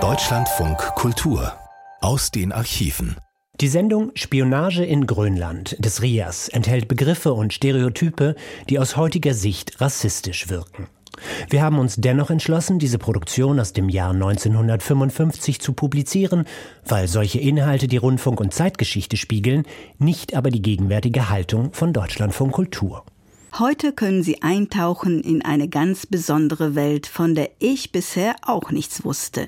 Deutschlandfunk Kultur aus den Archiven. Die Sendung Spionage in Grönland des RIAS enthält Begriffe und Stereotype, die aus heutiger Sicht rassistisch wirken. Wir haben uns dennoch entschlossen, diese Produktion aus dem Jahr 1955 zu publizieren, weil solche Inhalte die Rundfunk- und Zeitgeschichte spiegeln, nicht aber die gegenwärtige Haltung von Deutschlandfunk Kultur. Heute können Sie eintauchen in eine ganz besondere Welt, von der ich bisher auch nichts wusste.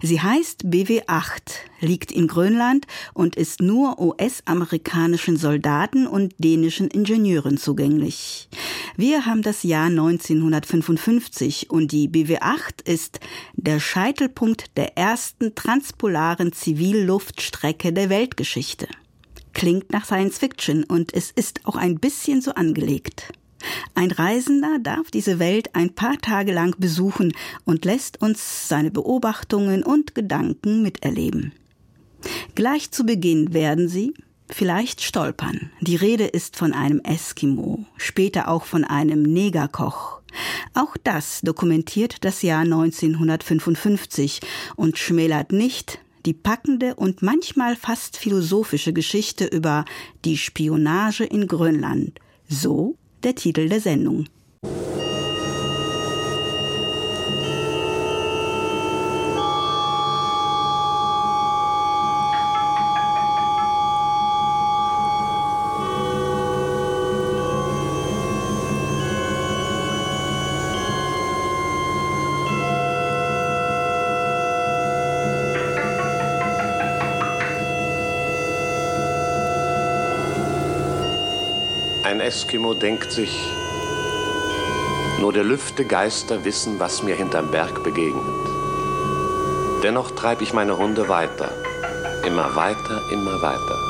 Sie heißt BW8, liegt in Grönland und ist nur US-amerikanischen Soldaten und dänischen Ingenieuren zugänglich. Wir haben das Jahr 1955 und die BW8 ist der Scheitelpunkt der ersten transpolaren Zivilluftstrecke der Weltgeschichte. Klingt nach Science Fiction und es ist auch ein bisschen so angelegt. Ein Reisender darf diese Welt ein paar Tage lang besuchen und lässt uns seine Beobachtungen und Gedanken miterleben. Gleich zu Beginn werden Sie vielleicht stolpern. Die Rede ist von einem Eskimo, später auch von einem Negerkoch. Auch das dokumentiert das Jahr 1955 und schmälert nicht die packende und manchmal fast philosophische Geschichte über die Spionage in Grönland. So der Titel der Sendung. Ein Eskimo denkt sich, nur der Lüfte Geister wissen, was mir hinterm Berg begegnet. Dennoch treibe ich meine Runde weiter, immer weiter, immer weiter.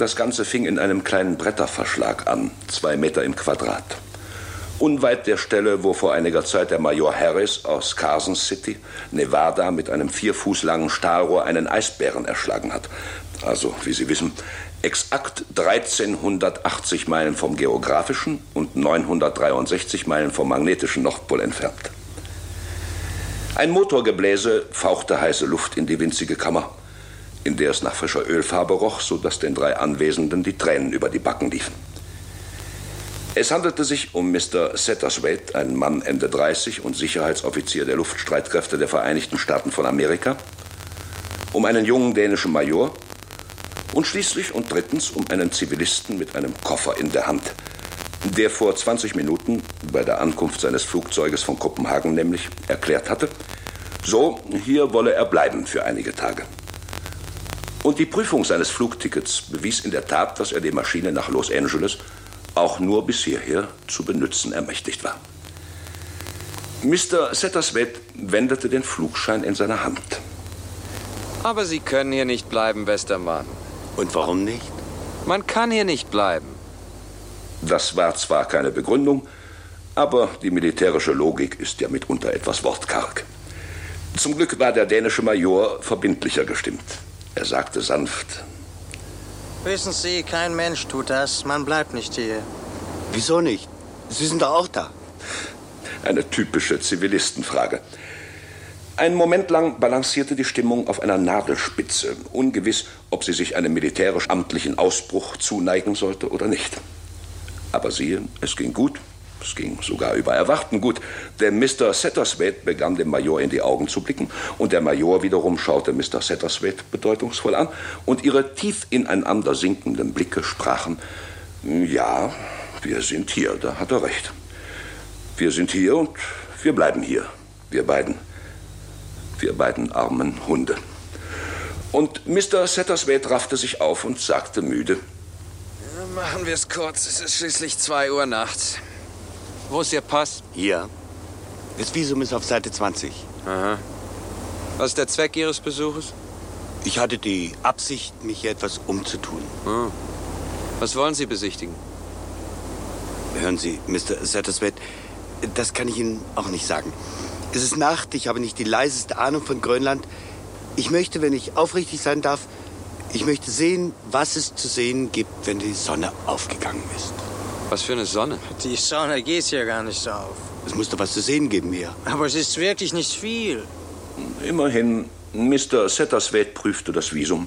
Das Ganze fing in einem kleinen Bretterverschlag an, zwei Meter im Quadrat. Unweit der Stelle, wo vor einiger Zeit der Major Harris aus Carson City, Nevada, mit einem vier Fuß langen Stahlrohr einen Eisbären erschlagen hat. Also, wie Sie wissen, exakt 1380 Meilen vom geografischen und 963 Meilen vom magnetischen Nordpol entfernt. Ein Motorgebläse fauchte heiße Luft in die winzige Kammer in der es nach frischer Ölfarbe roch, so dass den drei Anwesenden die Tränen über die Backen liefen. Es handelte sich um Mr. Satterswaite, einen Mann Ende 30 und Sicherheitsoffizier der Luftstreitkräfte der Vereinigten Staaten von Amerika, um einen jungen dänischen Major und schließlich und drittens um einen Zivilisten mit einem Koffer in der Hand, der vor 20 Minuten bei der Ankunft seines Flugzeuges von Kopenhagen nämlich erklärt hatte, so, hier wolle er bleiben für einige Tage. Und die Prüfung seines Flugtickets bewies in der Tat, dass er die Maschine nach Los Angeles auch nur bis hierher zu benutzen ermächtigt war. Mr. Satterswaite wendete den Flugschein in seiner Hand. Aber Sie können hier nicht bleiben, Westermann. Und warum nicht? Man kann hier nicht bleiben. Das war zwar keine Begründung, aber die militärische Logik ist ja mitunter etwas wortkarg. Zum Glück war der dänische Major verbindlicher gestimmt. Er sagte sanft. Wissen Sie, kein Mensch tut das. Man bleibt nicht hier. Wieso nicht? Sie sind doch auch da. Eine typische Zivilistenfrage. Einen Moment lang balancierte die Stimmung auf einer Nadelspitze, ungewiss, ob sie sich einem militärisch-amtlichen Ausbruch zuneigen sollte oder nicht. Aber siehe, es ging gut. Es ging sogar über Erwarten gut, denn Mr. Satterswaite begann dem Major in die Augen zu blicken und der Major wiederum schaute Mr. Satterswaite bedeutungsvoll an und ihre tief ineinander sinkenden Blicke sprachen, ja, wir sind hier, da hat er recht. Wir sind hier und wir bleiben hier, wir beiden, wir beiden armen Hunde. Und Mr. Satterswaite raffte sich auf und sagte müde, Machen wir es kurz, es ist schließlich zwei Uhr nachts. Wo ist Ihr Pass? Hier. Das Visum ist auf Seite 20. Aha. Was ist der Zweck Ihres Besuches? Ich hatte die Absicht, mich hier etwas umzutun. Hm. Was wollen Sie besichtigen? Hören Sie, Mr. Satterswaite, Das kann ich Ihnen auch nicht sagen. Es ist Nacht, ich habe nicht die leiseste Ahnung von Grönland. Ich möchte, wenn ich aufrichtig sein darf, ich möchte sehen, was es zu sehen gibt, wenn die Sonne aufgegangen ist. Was für eine Sonne? Die Sonne geht hier gar nicht auf. Es muss doch was zu sehen geben hier. Aber es ist wirklich nicht viel. Immerhin, Mr. Setterswade prüfte das Visum.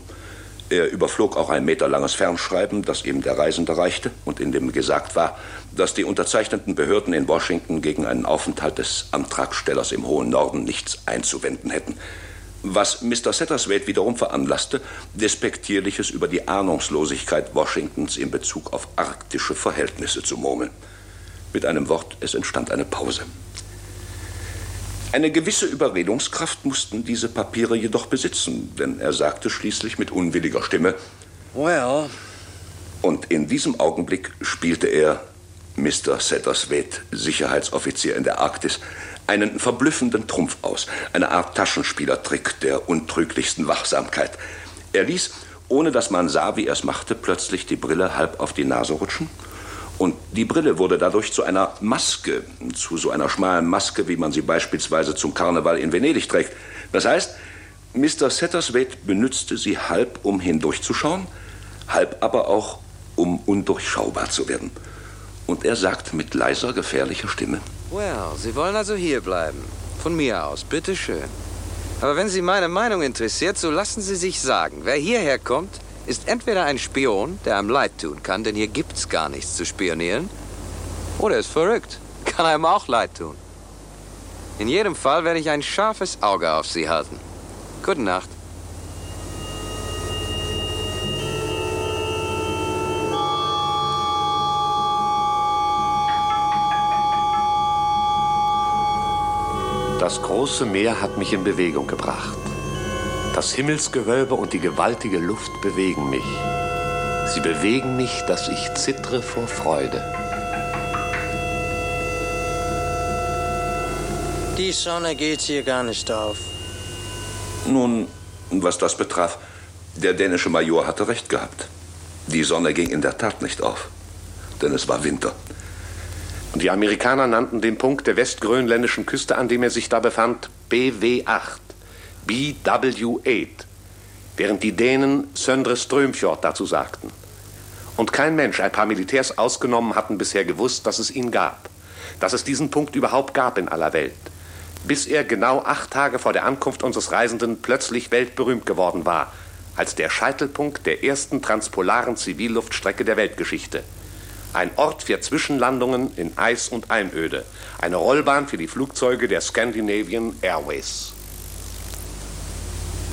Er überflog auch ein meterlanges Fernschreiben, das ihm der Reisende reichte und in dem gesagt war, dass die unterzeichneten Behörden in Washington gegen einen Aufenthalt des Antragstellers im hohen Norden nichts einzuwenden hätten. Was Mr. Setterswade wiederum veranlasste, Despektierliches über die Ahnungslosigkeit Washingtons in Bezug auf arktische Verhältnisse zu murmeln. Mit einem Wort, es entstand eine Pause. Eine gewisse Überredungskraft mussten diese Papiere jedoch besitzen, denn er sagte schließlich mit unwilliger Stimme, Well. Und in diesem Augenblick spielte er, Mr. Setterswade, Sicherheitsoffizier in der Arktis, einen verblüffenden Trumpf aus, eine Art Taschenspielertrick der untrüglichsten Wachsamkeit. Er ließ, ohne dass man sah, wie er es machte, plötzlich die Brille halb auf die Nase rutschen und die Brille wurde dadurch zu einer Maske, zu so einer schmalen Maske, wie man sie beispielsweise zum Karneval in Venedig trägt. Das heißt, Mr. Setterswade benützte sie halb, um hindurchzuschauen, halb aber auch, um undurchschaubar zu werden. Und er sagt mit leiser, gefährlicher Stimme: Well, Sie wollen also hier bleiben. Von mir aus, bitteschön. Aber wenn Sie meine Meinung interessiert, so lassen Sie sich sagen, wer hierher kommt, ist entweder ein Spion, der einem leid tun kann, denn hier gibt's gar nichts zu spionieren, oder ist verrückt, kann einem auch leid tun. In jedem Fall werde ich ein scharfes Auge auf Sie halten. Gute Nacht. Das große Meer hat mich in Bewegung gebracht. Das Himmelsgewölbe und die gewaltige Luft bewegen mich. Sie bewegen mich, dass ich zittre vor Freude. Die Sonne geht hier gar nicht auf. Nun, was das betraf, der dänische Major hatte recht gehabt. Die Sonne ging in der Tat nicht auf, denn es war Winter. Und die Amerikaner nannten den Punkt der westgrönländischen Küste, an dem er sich da befand, BW8. BW8, während die Dänen Söndre Strömfjord dazu sagten. Und kein Mensch, ein paar Militärs ausgenommen, hatten bisher gewusst, dass es ihn gab, dass es diesen Punkt überhaupt gab in aller Welt, bis er genau acht Tage vor der Ankunft unseres Reisenden plötzlich weltberühmt geworden war, als der Scheitelpunkt der ersten transpolaren Zivilluftstrecke der Weltgeschichte. Ein Ort für Zwischenlandungen in Eis und Einöde, eine Rollbahn für die Flugzeuge der Scandinavian Airways.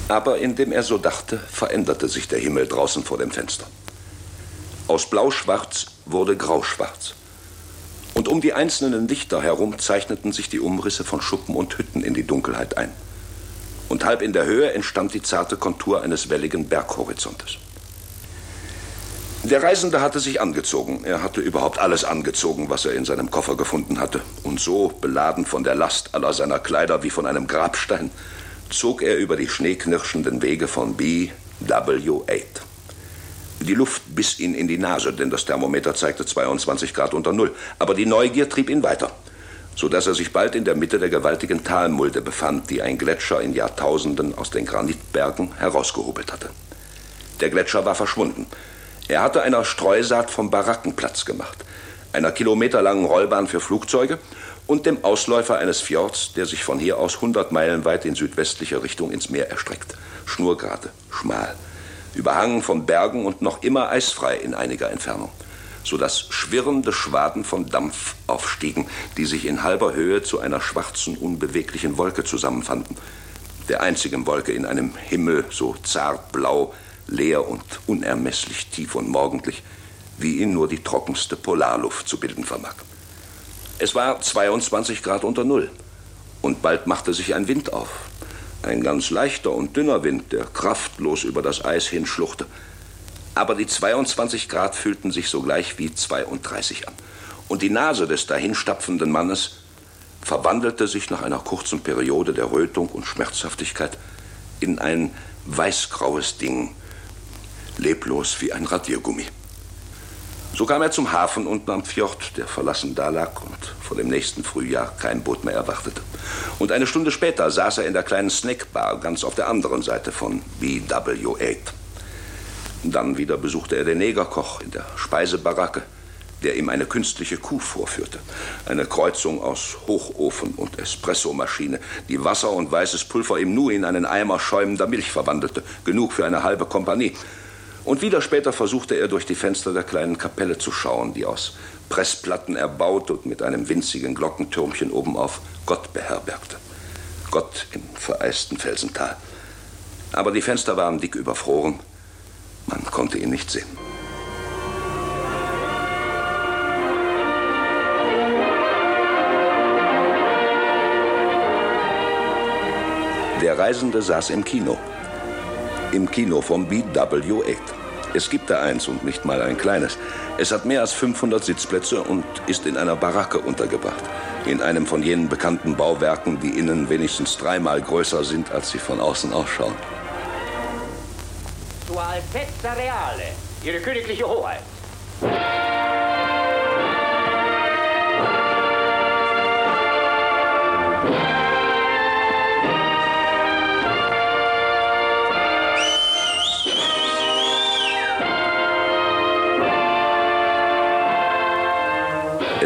Aber indem er so dachte, veränderte sich der Himmel draußen vor dem Fenster. Aus blauschwarz wurde grauschwarz. Und um die einzelnen Lichter herum zeichneten sich die Umrisse von Schuppen und Hütten in die Dunkelheit ein. Und halb in der Höhe entstand die zarte Kontur eines welligen Berghorizontes. Der Reisende hatte sich angezogen. Er hatte überhaupt alles angezogen, was er in seinem Koffer gefunden hatte. Und so, beladen von der Last aller seiner Kleider wie von einem Grabstein, zog er über die schneeknirschenden Wege von BW8. Die Luft biss ihn in die Nase, denn das Thermometer zeigte 22 Grad unter Null. Aber die Neugier trieb ihn weiter, so dass er sich bald in der Mitte der gewaltigen Talmulde befand, die ein Gletscher in Jahrtausenden aus den Granitbergen herausgehobelt hatte. Der Gletscher war verschwunden. Er hatte einer Streusaat vom Barackenplatz gemacht, einer kilometerlangen Rollbahn für Flugzeuge und dem Ausläufer eines Fjords, der sich von hier aus 100 Meilen weit in südwestlicher Richtung ins Meer erstreckt. Schnurgerade, schmal, überhangen von Bergen und noch immer eisfrei in einiger Entfernung, so dass schwirrende Schwaden von Dampf aufstiegen, die sich in halber Höhe zu einer schwarzen, unbeweglichen Wolke zusammenfanden. Der einzigen Wolke in einem Himmel so zart blau, leer und unermesslich tief und morgendlich, wie ihn nur die trockenste Polarluft zu bilden vermag. Es war 22 Grad unter Null. Und bald machte sich ein Wind auf. Ein ganz leichter und dünner Wind, der kraftlos über das Eis hinschluchte. Aber die 22 Grad fühlten sich sogleich wie 32 an. Und die Nase des dahinstapfenden Mannes verwandelte sich nach einer kurzen Periode der Rötung und Schmerzhaftigkeit in ein weißgraues Ding, leblos wie ein Radiergummi. So kam er zum Hafen unten am Fjord, der verlassen dalag und vor dem nächsten Frühjahr kein Boot mehr erwartete. Und eine Stunde später saß er in der kleinen Snackbar ganz auf der anderen Seite von BW8. Dann wieder besuchte er den Negerkoch in der Speisebaracke, der ihm eine künstliche Kuh vorführte. Eine Kreuzung aus Hochofen und Espressomaschine, die Wasser und weißes Pulver ihm nur in einen Eimer schäumender Milch verwandelte. Genug für eine halbe Kompanie. Und wieder später versuchte er durch die Fenster der kleinen Kapelle zu schauen, die aus Pressplatten erbaut und mit einem winzigen Glockentürmchen obenauf Gott beherbergte. Gott im vereisten Felsental. Aber die Fenster waren dick überfroren. Man konnte ihn nicht sehen. Der Reisende saß im Kino. Im Kino vom BW8. Es gibt da eins und nicht mal ein kleines. Es hat mehr als 500 Sitzplätze und ist in einer Baracke untergebracht. In einem von jenen bekannten Bauwerken, die innen wenigstens dreimal größer sind, als sie von außen ausschauen. Sua Altezza Reale, Ihre königliche Hoheit.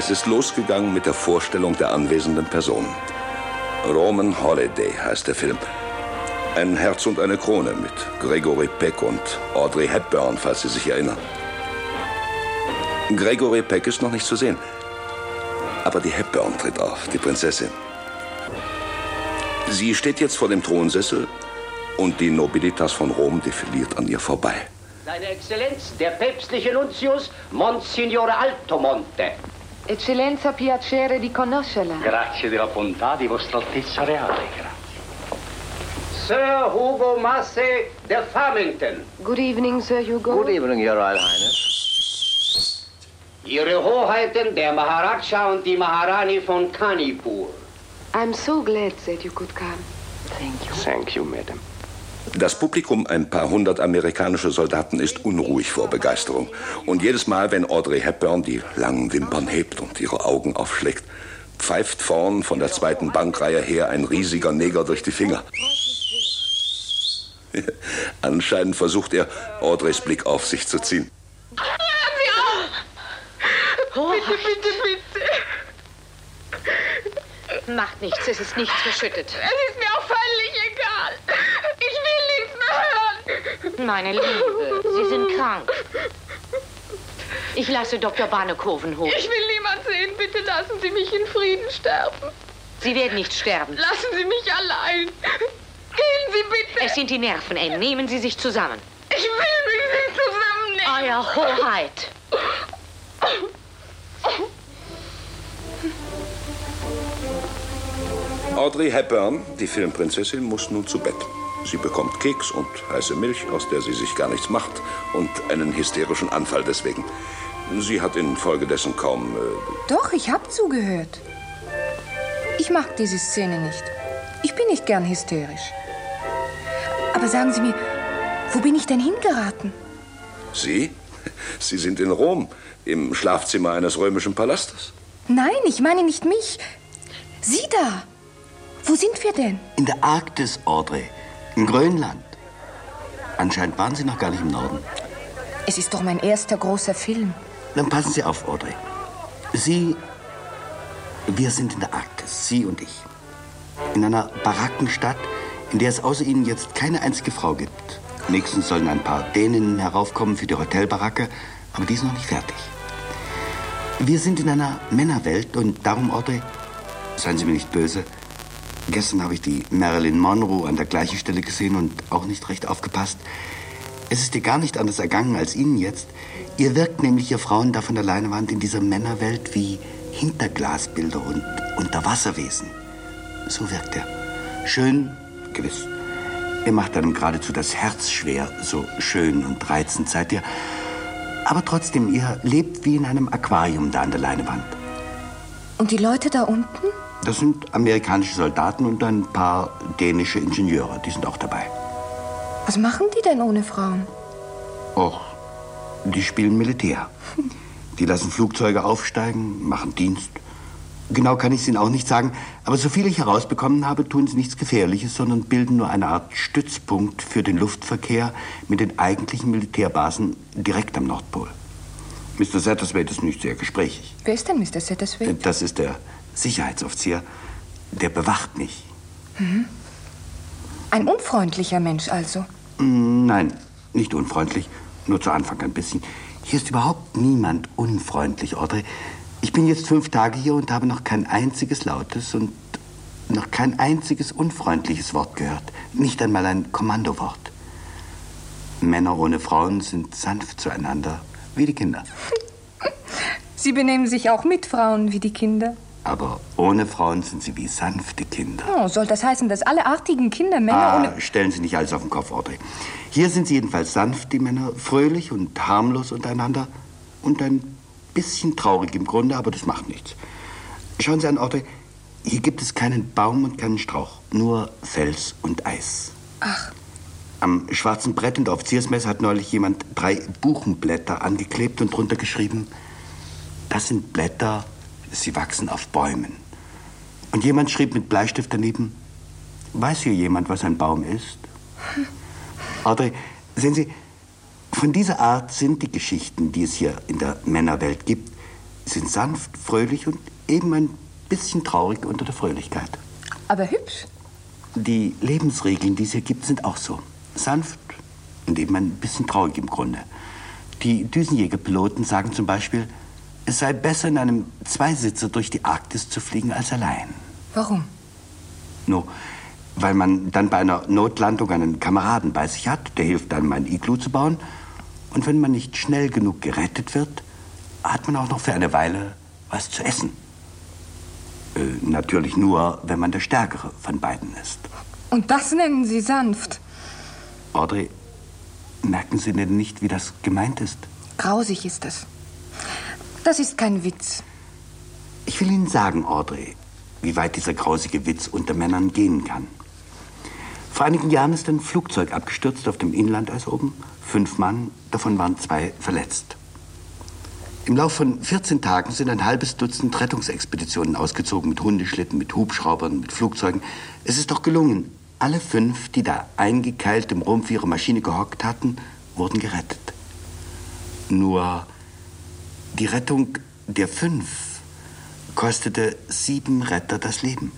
Es ist losgegangen mit der Vorstellung der anwesenden Personen. Roman Holiday heißt der Film. Ein Herz und eine Krone mit Gregory Peck und Audrey Hepburn, falls Sie sich erinnern. Gregory Peck ist noch nicht zu sehen. Aber die Hepburn tritt auf, die Prinzessin. Sie steht jetzt vor dem Thronsessel und die Nobilitas von Rom defiliert an ihr vorbei. Seine Exzellenz, der päpstliche Nuntius, Monsignore Altomonte. Eccellenza, piacere di conoscerla. Grazie della bontà di Vostra Altezza Reale. Grazie. Sir Hugo Masse der Farmington. Good evening, Sir Hugo. Good evening, Your Royal Highness. Ihre Hoheiten, der Maharaja und die Maharani von Kanipur. I'm so glad that you could come. Thank you. Thank you, Madam. Das Publikum, ein paar hundert amerikanische Soldaten, ist unruhig vor Begeisterung. Und jedes Mal, wenn Audrey Hepburn die langen Wimpern hebt und ihre Augen aufschlägt, pfeift vorn von der zweiten Bankreihe her ein riesiger Neger durch die Finger. Anscheinend versucht er, Audreys Blick auf sich zu ziehen. Bitte, bitte, bitte. Macht nichts, es ist nichts verschüttet. Es ist mir auch völlig egal. Ich will nichts mehr hören. Meine Liebe, Sie sind krank. Ich lasse Dr. Barnekoven hoch. Ich will niemand sehen. Bitte lassen Sie mich in Frieden sterben. Sie werden nicht sterben. Lassen Sie mich allein. Gehen Sie bitte. Es sind die Nerven, Anne. Nehmen Sie sich zusammen. Ich will mich nicht zusammennehmen. Euer Hoheit. Audrey Hepburn, die Filmprinzessin, muss nun zu Bett. Sie bekommt Keks und heiße Milch, aus der sie sich gar nichts macht, und einen hysterischen Anfall deswegen. Sie hat infolgedessen kaum. Äh, Doch, ich hab zugehört. Ich mag diese Szene nicht. Ich bin nicht gern hysterisch. Aber sagen Sie mir, wo bin ich denn hingeraten? Sie? Sie sind in Rom, im Schlafzimmer eines römischen Palastes. Nein, ich meine nicht mich. Sie da. Wo sind wir denn? In der Arktis, Audrey. In Grönland. Anscheinend waren Sie noch gar nicht im Norden. Es ist doch mein erster großer Film. Dann passen Sie auf, Audrey. Sie. Wir sind in der Arktis, Sie und ich. In einer Barackenstadt, in der es außer Ihnen jetzt keine einzige Frau gibt. Nächstens sollen ein paar Däninnen heraufkommen für die Hotelbaracke, aber die ist noch nicht fertig. Wir sind in einer Männerwelt und darum, Audrey, seien Sie mir nicht böse. Gestern habe ich die Marilyn Monroe an der gleichen Stelle gesehen und auch nicht recht aufgepasst. Es ist dir gar nicht anders ergangen als Ihnen jetzt. Ihr wirkt nämlich, ihr Frauen, da von der Leinwand in dieser Männerwelt wie Hinterglasbilder und Unterwasserwesen. So wirkt er. Schön, gewiss. Ihr macht einem geradezu das Herz schwer, so schön und reizend seid ihr. Aber trotzdem, ihr lebt wie in einem Aquarium da an der Leinewand. Und die Leute da unten? Das sind amerikanische Soldaten und ein paar dänische Ingenieure. Die sind auch dabei. Was machen die denn ohne Frauen? Och, die spielen Militär. Die lassen Flugzeuge aufsteigen, machen Dienst. Genau kann ich es Ihnen auch nicht sagen, aber soviel ich herausbekommen habe, tun sie nichts Gefährliches, sondern bilden nur eine Art Stützpunkt für den Luftverkehr mit den eigentlichen Militärbasen direkt am Nordpol. Mr. Satterthwaite ist nicht sehr gesprächig. Wer ist denn Mr. Satterthwaite? Das ist der Sicherheitsoffizier. Der bewacht mich. Mhm. Ein unfreundlicher Mensch also? Nein, nicht unfreundlich. Nur zu Anfang ein bisschen. Hier ist überhaupt niemand unfreundlich, Audrey. Ich bin jetzt fünf Tage hier und habe noch kein einziges lautes und noch kein einziges unfreundliches Wort gehört. Nicht einmal ein Kommandowort. Männer ohne Frauen sind sanft zueinander, wie die Kinder. Sie benehmen sich auch mit Frauen wie die Kinder. Aber ohne Frauen sind sie wie sanfte Kinder. Oh, soll das heißen, dass alle artigen Kinder Männer Ah, ohne... stellen Sie nicht alles auf den Kopf, Audrey. Hier sind sie jedenfalls sanft, die Männer, fröhlich und harmlos untereinander und ein bisschen traurig im Grunde, aber das macht nichts. Schauen Sie an, Audrey, hier gibt es keinen Baum und keinen Strauch, nur Fels und Eis. Ach, Am schwarzen Brett in der Offiziersmesse hat neulich jemand drei Buchenblätter angeklebt und drunter geschrieben, das sind Blätter, sie wachsen auf Bäumen. Und jemand schrieb mit Bleistift daneben, weiß hier jemand, was ein Baum ist? Audrey, sehen Sie, von dieser Art sind die Geschichten, die es hier in der Männerwelt gibt, sind sanft, fröhlich und eben ein bisschen traurig unter der Fröhlichkeit. aber hübsch. Die Lebensregeln, die es hier gibt, sind auch so. Sanft und eben ein bisschen traurig im Grunde. Die Düsenjägerpiloten sagen zum Beispiel, es sei besser, in einem Zweisitzer durch die Arktis zu fliegen als allein. Warum? No, weil man dann bei einer Notlandung einen Kameraden bei sich hat, der hilft einem ein Iglu zu bauen. Und wenn man nicht schnell genug gerettet wird, hat man auch noch für eine Weile was zu essen. Äh, natürlich nur, wenn man der Stärkere von beiden ist. Und das nennen Sie sanft. Audrey, merken Sie denn nicht, wie das gemeint ist? Grausig ist das. Das ist kein Witz. Ich will Ihnen sagen, Audrey, wie weit dieser grausige Witz unter Männern gehen kann. Vor einigen Jahren ist ein Flugzeug abgestürzt auf dem Inlandeis oben. Fünf Mann, davon waren zwei verletzt. Im Lauf von 14 Tagen sind ein halbes Dutzend Rettungsexpeditionen ausgezogen mit Hundeschlitten, mit Hubschraubern, mit Flugzeugen. Es ist doch gelungen. Alle fünf, die da eingekeilt im Rumpf ihrer Maschine gehockt hatten, wurden gerettet. Nur die Rettung der fünf kostete sieben Retter das Leben.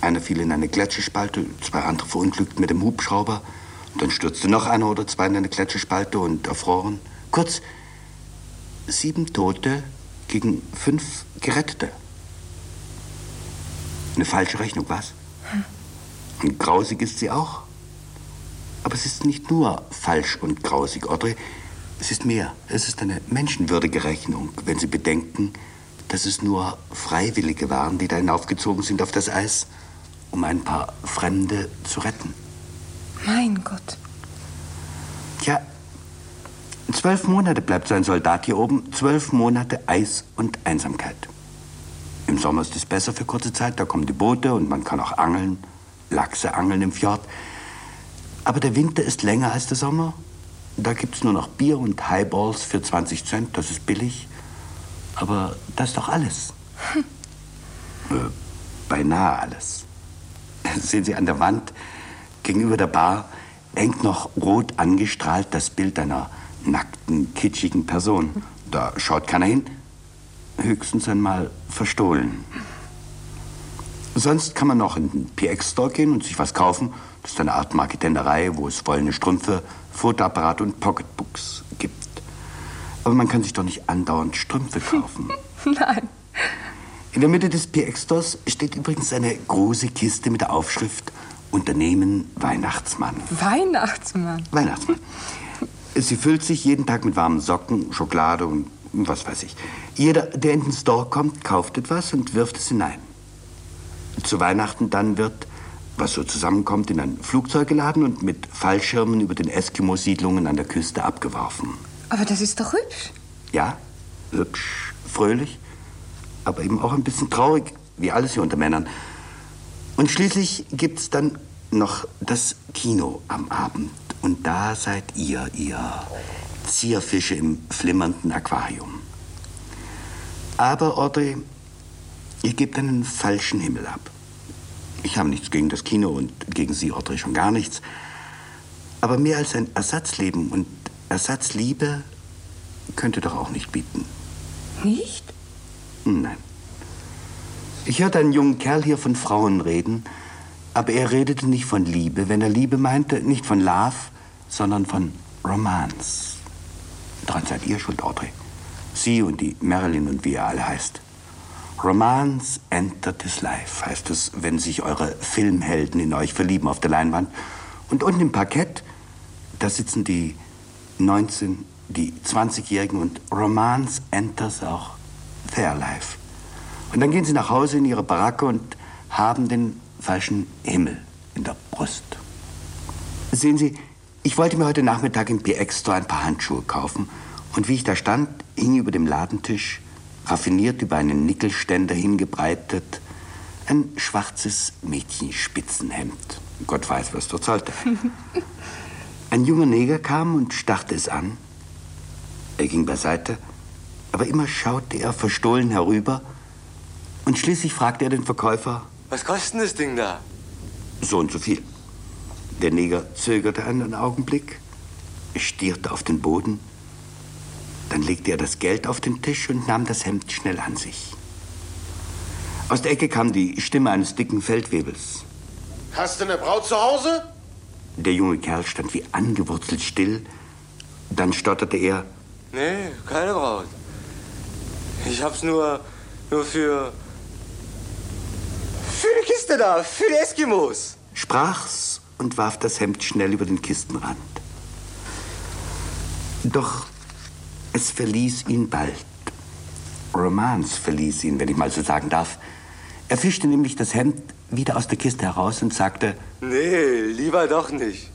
Einer fiel in eine Gletscherspalte, zwei andere verunglückten mit dem Hubschrauber. Und dann stürzte noch einer oder zwei in eine Gletscherspalte und erfroren. Kurz, sieben Tote gegen fünf Gerettete. Eine falsche Rechnung, was? Und grausig ist sie auch. Aber es ist nicht nur falsch und grausig, Audrey. Es ist mehr. Es ist eine menschenwürdige Rechnung, wenn Sie bedenken, dass es nur Freiwillige waren, die da hinaufgezogen sind auf das Eis, um ein paar Fremde zu retten. Mein Gott. Tja, zwölf Monate bleibt so ein Soldat hier oben. Zwölf Monate Eis und Einsamkeit. Im Sommer ist es besser für kurze Zeit. Da kommen die Boote und man kann auch angeln. Lachse angeln im Fjord. Aber der Winter ist länger als der Sommer. Da gibt's nur noch Bier und Highballs für 20 Cent. Das ist billig. Aber das ist doch alles. Äh, beinahe alles. Sehen Sie an der Wand gegenüber der Bar hängt noch rot angestrahlt das Bild einer nackten, kitschigen Person. Da schaut keiner hin. Höchstens einmal verstohlen. Sonst kann man noch in den PX-Store gehen und sich was kaufen. Das ist eine Art Marketenderei, wo es wollene Strümpfe, Fotoapparat und Pocketbooks gibt. Aber man kann sich doch nicht andauernd Strümpfe kaufen. Nein. In der Mitte des PX-Stores steht übrigens eine große Kiste mit der Aufschrift Unternehmen Weihnachtsmann. Weihnachtsmann. Weihnachtsmann. Sie füllt sich jeden Tag mit warmen Socken, Schokolade und was weiß ich. Jeder, der in den Store kommt, kauft etwas und wirft es hinein. Zu Weihnachten dann wird, was so zusammenkommt, in ein Flugzeug geladen und mit Fallschirmen über den Eskimo-Siedlungen an der Küste abgeworfen. Aber das ist doch hübsch. Ja, hübsch, fröhlich, aber eben auch ein bisschen traurig, wie alles hier unter Männern. Und schließlich gibt's dann noch das Kino am Abend. Und da seid ihr, ihr Zierfische im flimmernden Aquarium. Aber, Audrey, ihr gebt einen falschen Himmel ab. Ich habe nichts gegen das Kino und gegen Sie, Audrey, schon gar nichts. Aber mehr als ein Ersatzleben und Ersatzliebe könnt ihr doch auch nicht bieten. Nicht? Nein. Ich hörte einen jungen Kerl hier von Frauen reden, aber er redete nicht von Liebe. Wenn er Liebe meinte, nicht von Love, sondern von Romance. Daran seid ihr schuld, Audrey. Sie und die Marilyn und wie ihr alle heißt. Romance entered his life, heißt es, wenn sich eure Filmhelden in euch verlieben auf der Leinwand. Und unten im Parkett, da sitzen die 19, die 20-Jährigen und Romance enters auch their life. Und dann gehen sie nach Hause in ihre Baracke und haben den falschen Himmel in der Brust. Sehen Sie, ich wollte mir heute Nachmittag im PX Store ein paar Handschuhe kaufen. Und wie ich da stand, hing über dem Ladentisch, raffiniert über einen Nickelständer hingebreitet, ein schwarzes Mädchenspitzenhemd. Gott weiß, was dort sollte. Ein junger Neger kam und starrte es an. Er ging beiseite, aber immer schaute er verstohlen herüber und schließlich fragte er den Verkäufer, Was kostet denn das Ding da? so und so viel. Der Neger zögerte einen Augenblick, stierte auf den Boden, dann legte er das Geld auf den Tisch und nahm das Hemd schnell an sich. Aus der Ecke kam die Stimme eines dicken Feldwebels. Hast du eine Braut zu Hause? Der junge Kerl stand wie angewurzelt still. Dann stotterte er. Nee, keine Braut. Ich hab's nur, nur für... Für die Kiste da, für die Eskimos. sprach's und warf das Hemd schnell über den Kistenrand. Doch es verließ ihn bald. Romance verließ ihn, wenn ich mal so sagen darf. Er fischte nämlich das Hemd wieder aus der Kiste heraus und sagte, Nee, lieber doch nicht.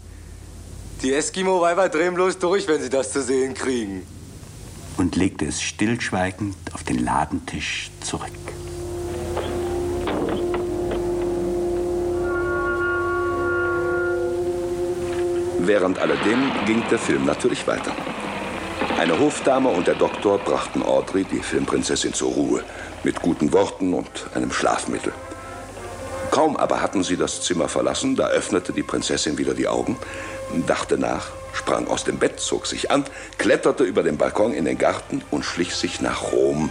Die Eskimo-Weiber drehen bloß durch, wenn sie das zu sehen kriegen. und legte es stillschweigend auf den Ladentisch zurück. Während alledem ging der Film natürlich weiter. Eine Hofdame und der Doktor brachten Audrey, die Filmprinzessin, zur Ruhe, mit guten Worten und einem Schlafmittel. Kaum aber hatten sie das Zimmer verlassen, da öffnete die Prinzessin wieder die Augen, dachte nach, sprang aus dem Bett, zog sich an, kletterte über den Balkon in den Garten und schlich sich nach Rom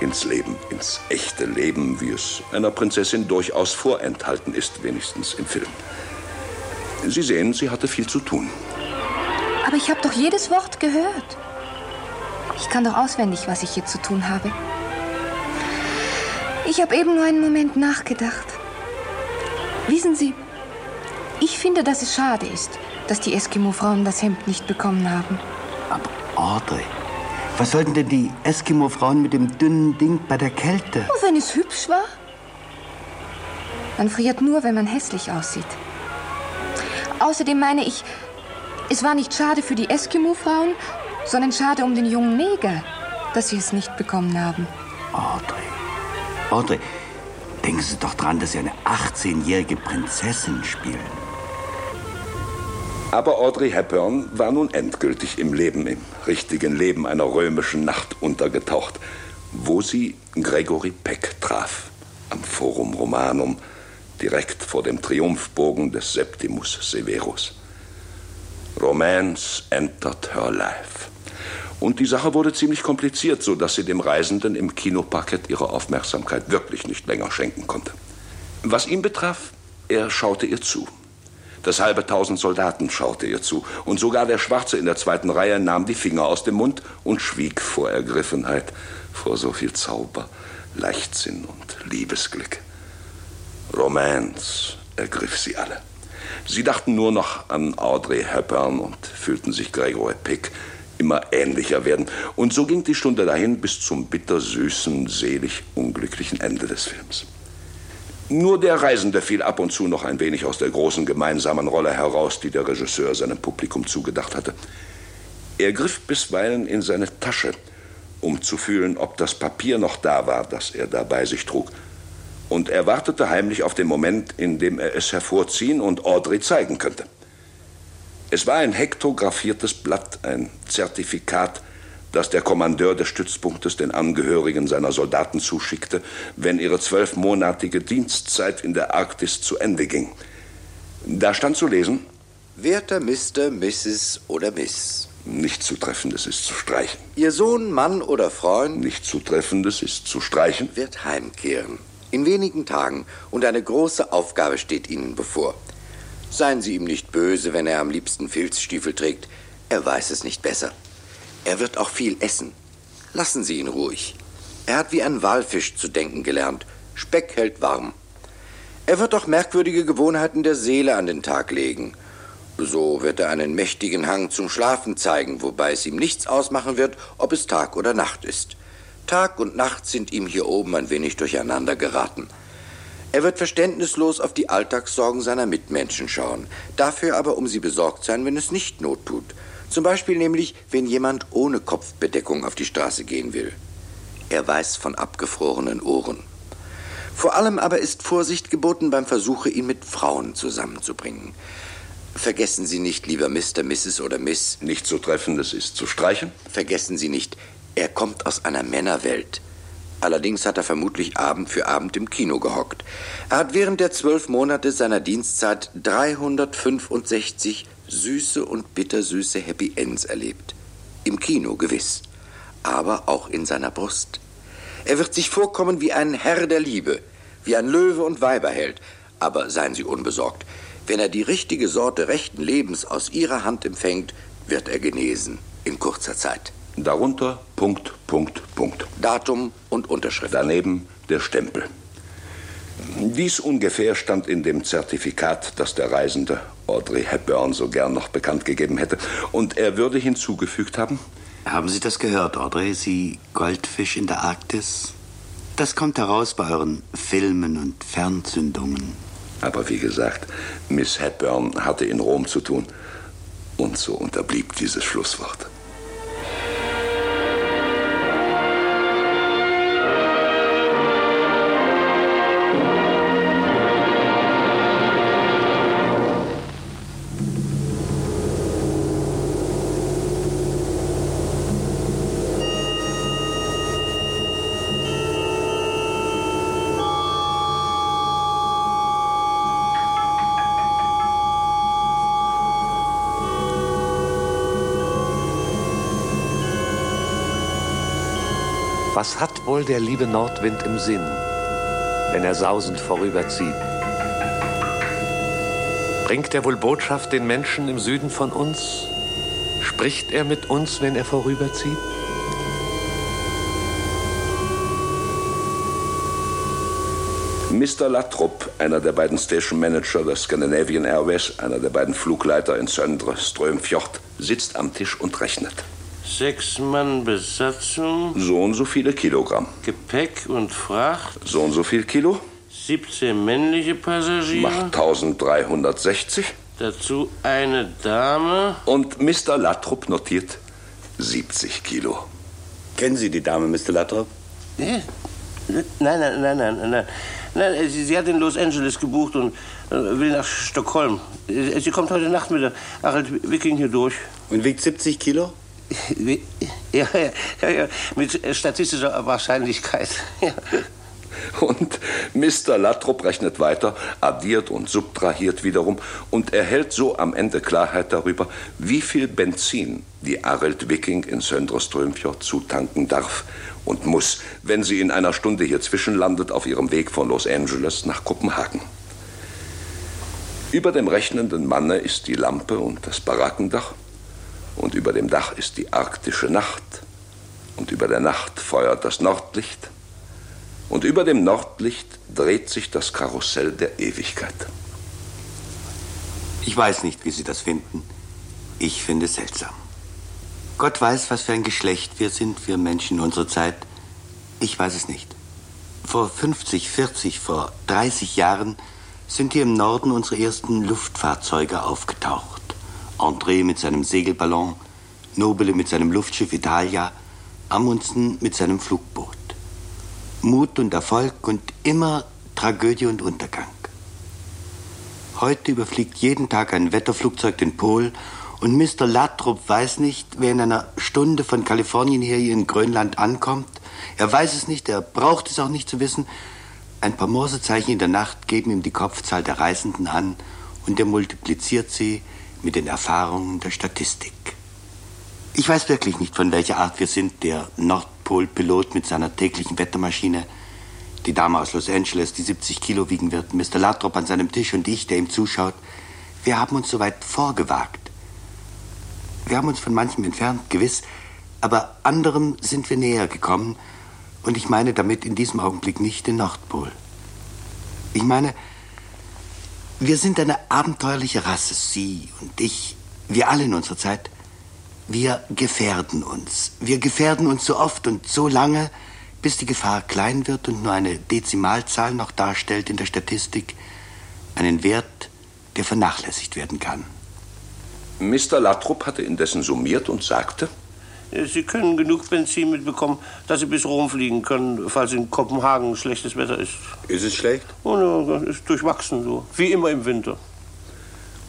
ins Leben, ins echte Leben, wie es einer Prinzessin durchaus vorenthalten ist, wenigstens im Film. Sie sehen, sie hatte viel zu tun. Aber ich habe doch jedes Wort gehört. Ich kann doch auswendig, was ich hier zu tun habe. Ich habe eben nur einen Moment nachgedacht. Wissen Sie, ich finde, dass es schade ist, dass die Eskimo-Frauen das Hemd nicht bekommen haben. Audrey, was sollten denn die Eskimo-Frauen mit dem dünnen Ding bei der Kälte? Und wenn es hübsch war? Man friert nur, wenn man hässlich aussieht. Außerdem meine ich, es war nicht schade für die Eskimo-Frauen, sondern schade um den jungen Neger, dass sie es nicht bekommen haben. Audrey, Audrey, denken Sie doch dran, dass Sie eine 18-jährige Prinzessin spielen. Aber Audrey Hepburn war nun endgültig im Leben, im richtigen Leben einer römischen Nacht untergetaucht, wo sie Gregory Peck traf, am Forum Romanum, direkt vor dem Triumphbogen des Septimus Severus. Romance entered her life. Und die Sache wurde ziemlich kompliziert, so dass sie dem Reisenden im Kinoparkett ihre Aufmerksamkeit wirklich nicht länger schenken konnte. Was ihn betraf, er schaute ihr zu. Das halbe Tausend Soldaten schaute ihr zu. Und sogar der Schwarze in der zweiten Reihe nahm die Finger aus dem Mund und schwieg vor Ergriffenheit, vor so viel Zauber, Leichtsinn und Liebesglück. Romance ergriff sie alle. Sie dachten nur noch an Audrey Hepburn und fühlten sich Gregory Peck immer ähnlicher werden. Und so ging die Stunde dahin bis zum bittersüßen, selig unglücklichen Ende des Films. Nur der Reisende fiel ab und zu noch ein wenig aus der großen gemeinsamen Rolle heraus, die der Regisseur seinem Publikum zugedacht hatte. Er griff bisweilen in seine Tasche, um zu fühlen, ob das Papier noch da war, das er da bei sich trug. Und er wartete heimlich auf den Moment, in dem er es hervorziehen und Audrey zeigen könnte. Es war ein hektografiertes Blatt, ein Zertifikat, das der Kommandeur des Stützpunktes den Angehörigen seiner Soldaten zuschickte, wenn ihre zwölfmonatige Dienstzeit in der Arktis zu Ende ging. Da stand zu lesen: Werter Mr., Mrs. oder Miss. Nicht zutreffendes ist zu streichen. Ihr Sohn, Mann oder Freund. Nicht zutreffendes ist zu streichen. Wird heimkehren. In wenigen Tagen. Und eine große Aufgabe steht Ihnen bevor. Seien Sie ihm nicht böse, wenn er am liebsten Filzstiefel trägt. Er weiß es nicht besser. Er wird auch viel essen. Lassen Sie ihn ruhig. Er hat wie ein Walfisch zu denken gelernt. Speck hält warm. Er wird auch merkwürdige Gewohnheiten der Seele an den Tag legen. So wird er einen mächtigen Hang zum Schlafen zeigen, wobei es ihm nichts ausmachen wird, ob es Tag oder Nacht ist. Tag und Nacht sind ihm hier oben ein wenig durcheinander geraten. Er wird verständnislos auf die Alltagssorgen seiner Mitmenschen schauen, dafür aber um sie besorgt sein, wenn es nicht Not tut. Zum Beispiel nämlich, wenn jemand ohne Kopfbedeckung auf die Straße gehen will. Er weiß von abgefrorenen Ohren. Vor allem aber ist Vorsicht geboten beim Versuche, ihn mit Frauen zusammenzubringen. Vergessen Sie nicht, lieber Mr., Mrs. oder Miss. Nicht zu treffendes ist zu streichen. Vergessen Sie nicht, er kommt aus einer Männerwelt. Allerdings hat er vermutlich Abend für Abend im Kino gehockt. Er hat während der zwölf Monate seiner Dienstzeit 365 süße und bittersüße Happy Ends erlebt. Im Kino gewiss, aber auch in seiner Brust. Er wird sich vorkommen wie ein Herr der Liebe, wie ein Löwe und Weiberheld. Aber seien Sie unbesorgt. Wenn er die richtige Sorte rechten Lebens aus Ihrer Hand empfängt, wird er genesen in kurzer Zeit. Darunter Punkt, Punkt, Punkt. Datum und Unterschrift. Daneben der Stempel. Dies ungefähr stand in dem Zertifikat, das der Reisende Audrey Hepburn so gern noch bekannt gegeben hätte. Und er würde hinzugefügt haben: Haben Sie das gehört, Audrey? Sie Goldfisch in der Arktis? Das kommt heraus bei euren Filmen und Fernzündungen. Aber wie gesagt, Miss Hepburn hatte in Rom zu tun. Und so unterblieb dieses Schlusswort. Wohl der liebe Nordwind im Sinn, wenn er sausend vorüberzieht? Bringt er wohl Botschaft den Menschen im Süden von uns? Spricht er mit uns, wenn er vorüberzieht? Mr. Latrup, einer der beiden Station Manager der Scandinavian Airways, einer der beiden Flugleiter in Söndre, Strömfjord, sitzt am Tisch und rechnet. Sechs Mann Besatzung. So und so viele Kilogramm. Gepäck und Fracht. So und so viel Kilo. 17 männliche Passagiere. Macht 1360. Dazu eine Dame. Und Mr. Latrup notiert 70 Kilo. Kennen Sie die Dame, Mr. Latrup? Nein, nein, nein, nein, nein. Nein, sie, sie hat in Los Angeles gebucht und äh, will nach Stockholm. Äh, Sie kommt heute Nacht mit der Harald Wiking hier durch. Und wiegt 70 Kilo? Ja, ja, ja, mit statistischer Wahrscheinlichkeit. Und Mr. Latrup rechnet weiter, addiert und subtrahiert wiederum und erhält so am Ende Klarheit darüber, wie viel Benzin die Arelt Viking in Söndreströmfjord zutanken darf und muss, wenn sie in einer Stunde hier zwischenlandet auf ihrem Weg von Los Angeles nach Kopenhagen. Über dem rechnenden Manne ist die Lampe und das Barackendach und über dem Dach ist die arktische Nacht und über der Nacht feuert das Nordlicht und über dem Nordlicht dreht sich das Karussell der Ewigkeit. Ich weiß nicht, wie Sie das finden. Ich finde es seltsam. Gott weiß, was für ein Geschlecht wir sind, wir Menschen unserer Zeit. Ich weiß es nicht. Vor 50, 40, vor 30 Jahren sind hier im Norden unsere ersten Luftfahrzeuge aufgetaucht. André mit seinem Segelballon, Nobile mit seinem Luftschiff Italia, Amundsen mit seinem Flugboot. Mut und Erfolg und immer Tragödie und Untergang. Heute überfliegt jeden Tag ein Wetterflugzeug den Pol Und Mr. Latrop weiß nicht, wer in einer Stunde von Kalifornien her hier in Grönland ankommt. Er weiß es nicht, er braucht es auch nicht zu wissen. Ein paar Morsezeichen in der Nacht geben ihm die Kopfzahl der Reisenden an und er multipliziert sie mit den Erfahrungen der Statistik. Ich weiß wirklich nicht, von welcher Art wir sind, der Nordpol-Pilot mit seiner täglichen Wettermaschine, die Dame aus Los Angeles, die 70 Kilo wiegen wird, Mr. Latrop an seinem Tisch und ich, der ihm zuschaut. Wir haben uns so weit vorgewagt. Wir haben uns von manchem entfernt, gewiss, aber anderem sind wir näher gekommen, und ich meine damit in diesem Augenblick nicht den Nordpol. Ich meine, wir sind eine abenteuerliche Rasse, Sie und ich, wir alle in unserer Zeit. Wir gefährden uns. Wir gefährden uns so oft und so lange, bis die Gefahr klein wird und nur eine Dezimalzahl noch darstellt in der Statistik, einen Wert, der vernachlässigt werden kann. Mr. Latrup hatte indessen summiert und sagte, Sie können genug Benzin mitbekommen, dass Sie bis Rom fliegen können, falls in Kopenhagen schlechtes Wetter ist. Ist es schlecht? Oh, no, ist durchwachsen so, wie immer im Winter.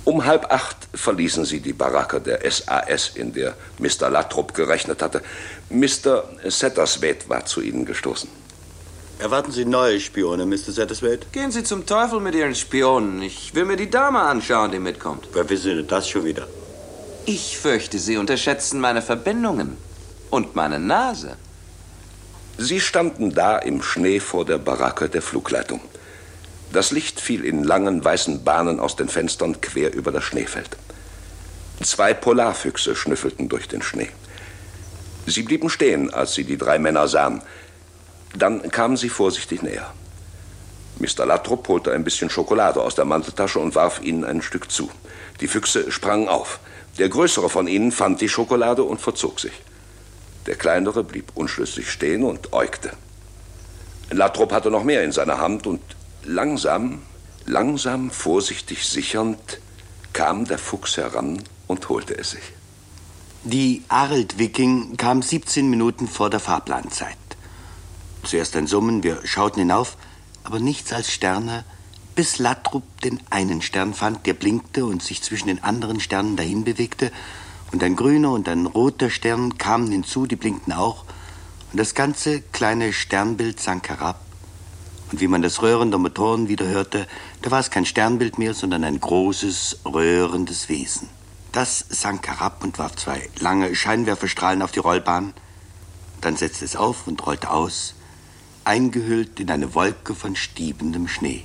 Um halb acht verließen sie die Baracke der SAS, in der Mr. Latrup gerechnet hatte. Mr. Satterswaite war zu ihnen gestoßen. Erwarten Sie neue Spione, Mr. Satterswaite? Gehen Sie zum Teufel mit Ihren Spionen. Ich will mir die Dame anschauen, die mitkommt. Wer wissen denn das schon wieder? Ich fürchte, Sie unterschätzen meine Verbindungen und meine Nase. Sie standen da im Schnee vor der Baracke der Flugleitung. Das Licht fiel in langen weißen Bahnen aus den Fenstern quer über das Schneefeld. Zwei Polarfüchse schnüffelten durch den Schnee. Sie blieben stehen, als sie die drei Männer sahen. Dann kamen sie vorsichtig näher. Mr. Latrup holte ein bisschen Schokolade aus der Manteltasche und warf ihnen ein Stück zu. Die Füchse sprangen auf. Der größere von ihnen fand die Schokolade und verzog sich. Der kleinere blieb unschlüssig stehen und äugte. Latrup hatte noch mehr in seiner Hand und langsam, langsam, vorsichtig sichernd kam der Fuchs heran und holte es sich. Die Arlt Viking kam 17 Minuten vor der Fahrplanzeit. Zuerst ein Summen, wir schauten hinauf, aber nichts als Sterne, bis Latrup den einen Stern fand, der blinkte und sich zwischen den anderen Sternen dahin bewegte, und ein grüner und ein roter Stern kamen hinzu, die blinkten auch, und das ganze kleine Sternbild sank herab. Und wie man das Röhren der Motoren wieder hörte, da war es kein Sternbild mehr, sondern ein großes, röhrendes Wesen. Das sank herab und warf zwei lange Scheinwerferstrahlen auf die Rollbahn. Dann setzte es auf und rollte aus, eingehüllt in eine Wolke von stiebendem Schnee.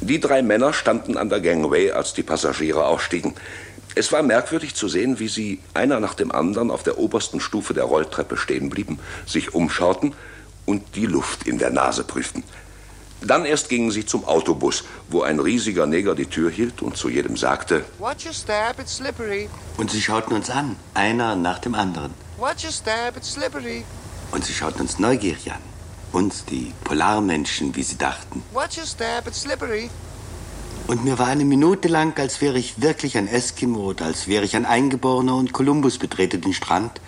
Die drei Männer standen an der Gangway, als die Passagiere ausstiegen. Es war merkwürdig zu sehen, wie sie einer nach dem anderen auf der obersten Stufe der Rolltreppe stehen blieben, sich umschauten und die Luft in der Nase prüften. Dann erst gingen sie zum Autobus, wo ein riesiger Neger die Tür hielt und zu jedem sagte: Watch your step, it's slippery. Und sie schauten uns an, einer nach dem anderen. Watch your step, it's slippery. Und sie schauten uns neugierig an. Uns, die Polarmenschen, wie sie dachten. Watch your step, it's slippery. Und mir war eine Minute lang, als wäre ich wirklich ein Eskimo oder als wäre ich ein Eingeborener und Kolumbus betrete den Strand.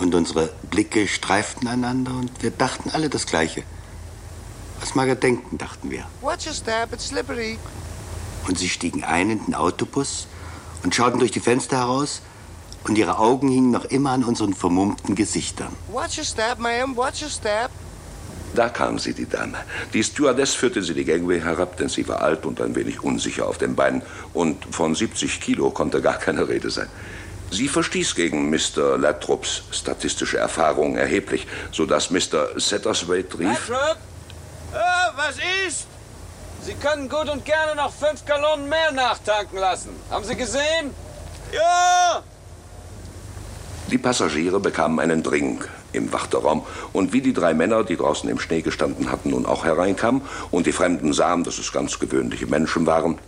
Und unsere Blicke streiften einander und wir dachten alle das Gleiche. Was mag er denken, dachten wir. Watch your step, it's slippery. Und sie stiegen ein in den Autobus und schauten durch die Fenster heraus und ihre Augen hingen noch immer an unseren vermummten Gesichtern. Watch your step, ma'am, watch your step. Da kam sie, die Dame. Die Stewardess führte sie die Gangway herab, denn sie war alt und ein wenig unsicher auf den Beinen. Und von 70 Kilo konnte gar keine Rede sein. Sie verstieß gegen Mr. Latrups statistische Erfahrung erheblich, sodass Mr. Satterswaite rief... Latrup? Ah, was ist? Sie können gut und gerne noch fünf Gallonen mehr nachtanken lassen. Haben Sie gesehen? Ja! Die Passagiere bekamen einen Drink im Warteraum. Und wie die drei Männer, die draußen im Schnee gestanden hatten, nun auch hereinkamen und die Fremden sahen, dass es ganz gewöhnliche Menschen waren,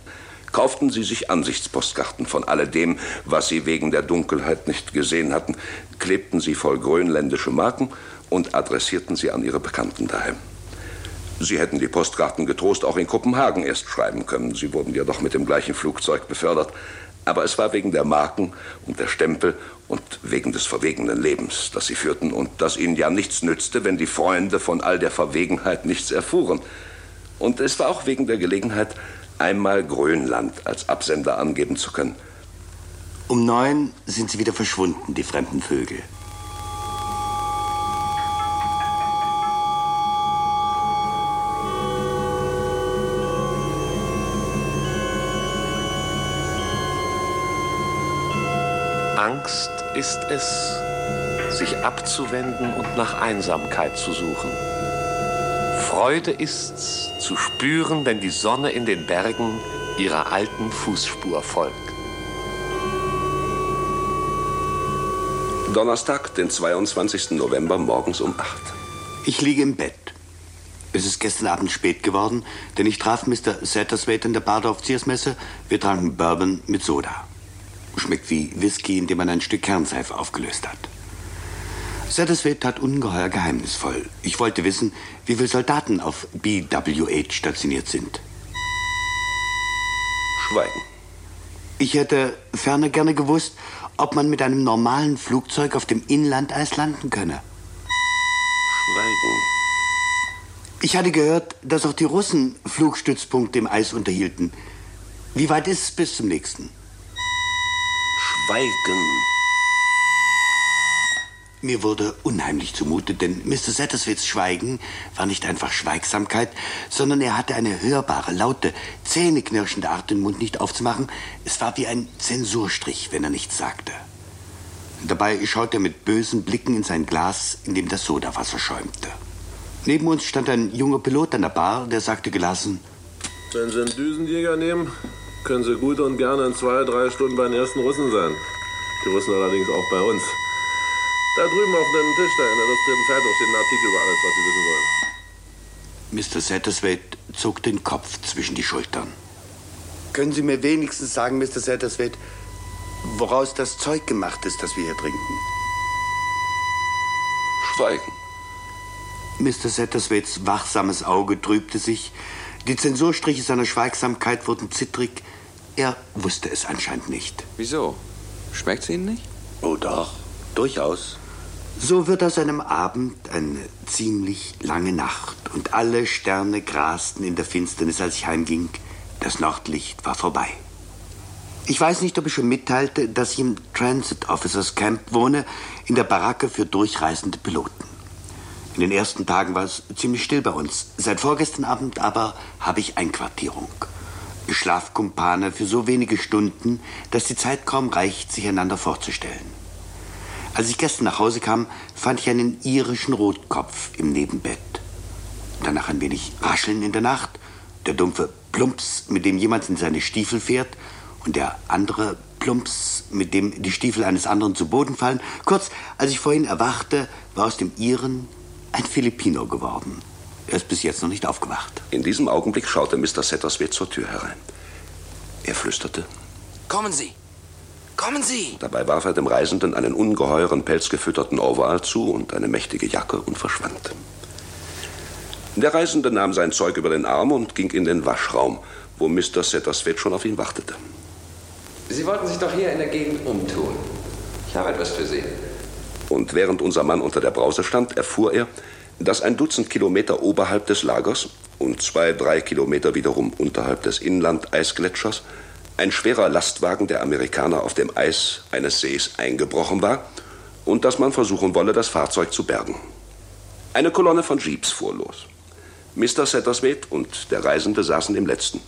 kauften sie sich Ansichtspostkarten von alledem, was sie wegen der Dunkelheit nicht gesehen hatten, klebten sie voll grönländische Marken und adressierten sie an ihre Bekannten daheim. Sie hätten die Postkarten getrost auch in Kopenhagen erst schreiben können. Sie wurden ja doch mit dem gleichen Flugzeug befördert. Aber es war wegen der Marken und der Stempel und wegen des verwegenen Lebens, das sie führten und das ihnen ja nichts nützte, wenn die Freunde von all der Verwegenheit nichts erfuhren. Und es war auch wegen der Gelegenheit, einmal Grönland als Absender angeben zu können. Um neun sind sie wieder verschwunden, die fremden Vögel. Angst ist es, sich abzuwenden und nach Einsamkeit zu suchen. Freude ist's, zu spüren, wenn die Sonne in den Bergen ihrer alten Fußspur folgt. Donnerstag, den 22. November, morgens um 8. Ich liege im Bett. Es ist gestern Abend spät geworden, denn ich traf Mr. Satterswaite in der Bar der Offiziersmesse. Wir tranken Bourbon mit Soda. Schmeckt wie Whisky, in dem man ein Stück Kernseife aufgelöst hat. Satterswaite hat ungeheuer geheimnisvoll. Ich wollte wissen, wie viele Soldaten auf BWH stationiert sind. Schweigen. Ich hätte ferner gerne gewusst, ob man mit einem normalen Flugzeug auf dem Inlandeis landen könne. Schweigen. Ich hatte gehört, dass auch die Russen Flugstützpunkte im Eis unterhielten. Wie weit ist es bis zum nächsten? Schweigen. Mir wurde unheimlich zumute, denn Mr. Satterswits Schweigen war nicht einfach Schweigsamkeit, sondern er hatte eine hörbare, laute, zähneknirschende Art, den Mund nicht aufzumachen. Es war wie ein Zensurstrich, wenn er nichts sagte. Dabei schaute er mit bösen Blicken in sein Glas, in dem das Sodawasser schäumte. Neben uns stand ein junger Pilot an der Bar, der sagte gelassen, Wenn Sie einen Düsenjäger nehmen, können Sie gut und gerne in zwei, drei Stunden bei den ersten Russen sein. Die Russen allerdings auch bei uns. Da drüben auf dem Tisch da in der Illustrierten Zeitung steht ein Artikel über alles, was Sie wissen wollen. Mr. Satterswaite zog den Kopf zwischen die Schultern. Können Sie mir wenigstens sagen, Mr. Satterswaite, woraus das Zeug gemacht ist, das wir hier trinken? Schweigen. Mr. Satterswaites wachsames Auge trübte sich. Die Zensurstriche seiner Schweigsamkeit wurden zittrig. Er wusste es anscheinend nicht. Wieso? Schmeckt's Ihnen nicht? Oh doch, durchaus. So wird aus einem Abend eine ziemlich lange Nacht und alle Sterne grasten in der Finsternis, als ich heimging. Das Nordlicht war vorbei. Ich weiß nicht, ob ich schon mitteilte, dass ich im Transit Officers Camp wohne, in der Baracke für durchreisende Piloten. In den ersten Tagen war es ziemlich still bei uns. Seit vorgestern Abend aber habe ich Einquartierung. Schlafkumpane für so wenige Stunden, dass die Zeit kaum reicht, sich einander vorzustellen. Als ich gestern nach Hause kam, fand ich einen irischen Rotkopf im Nebenbett. Danach ein wenig Rascheln in der Nacht, der dumpfe Plumps, mit dem jemand in seine Stiefel fährt, und der andere Plumps, mit dem die Stiefel eines anderen zu Boden fallen. Kurz, als ich vorhin erwachte, war aus dem Iren ein Filipino geworden. Er ist bis jetzt noch nicht aufgewacht. In diesem Augenblick schaute Mr. Satterswaite zur Tür herein. Er flüsterte. Kommen Sie! Kommen Sie! Dabei warf er dem Reisenden einen ungeheuren, pelzgefütterten Overall zu und eine mächtige Jacke und verschwand. Der Reisende nahm sein Zeug über den Arm und ging in den Waschraum, wo Mr. Satterswaite schon auf ihn wartete. Sie wollten sich doch hier in der Gegend umtun. Ich habe etwas für Sie. Und während unser Mann unter der Brause stand, erfuhr er, dass ein Dutzend Kilometer oberhalb des Lagers und zwei, drei Kilometer wiederum unterhalb des Inlandeisgletschers ein schwerer Lastwagen der Amerikaner auf dem Eis eines Sees eingebrochen war und dass man versuchen wolle, das Fahrzeug zu bergen. Eine Kolonne von Jeeps fuhr los. Mr. Satterswaite und der Reisende saßen im letzten.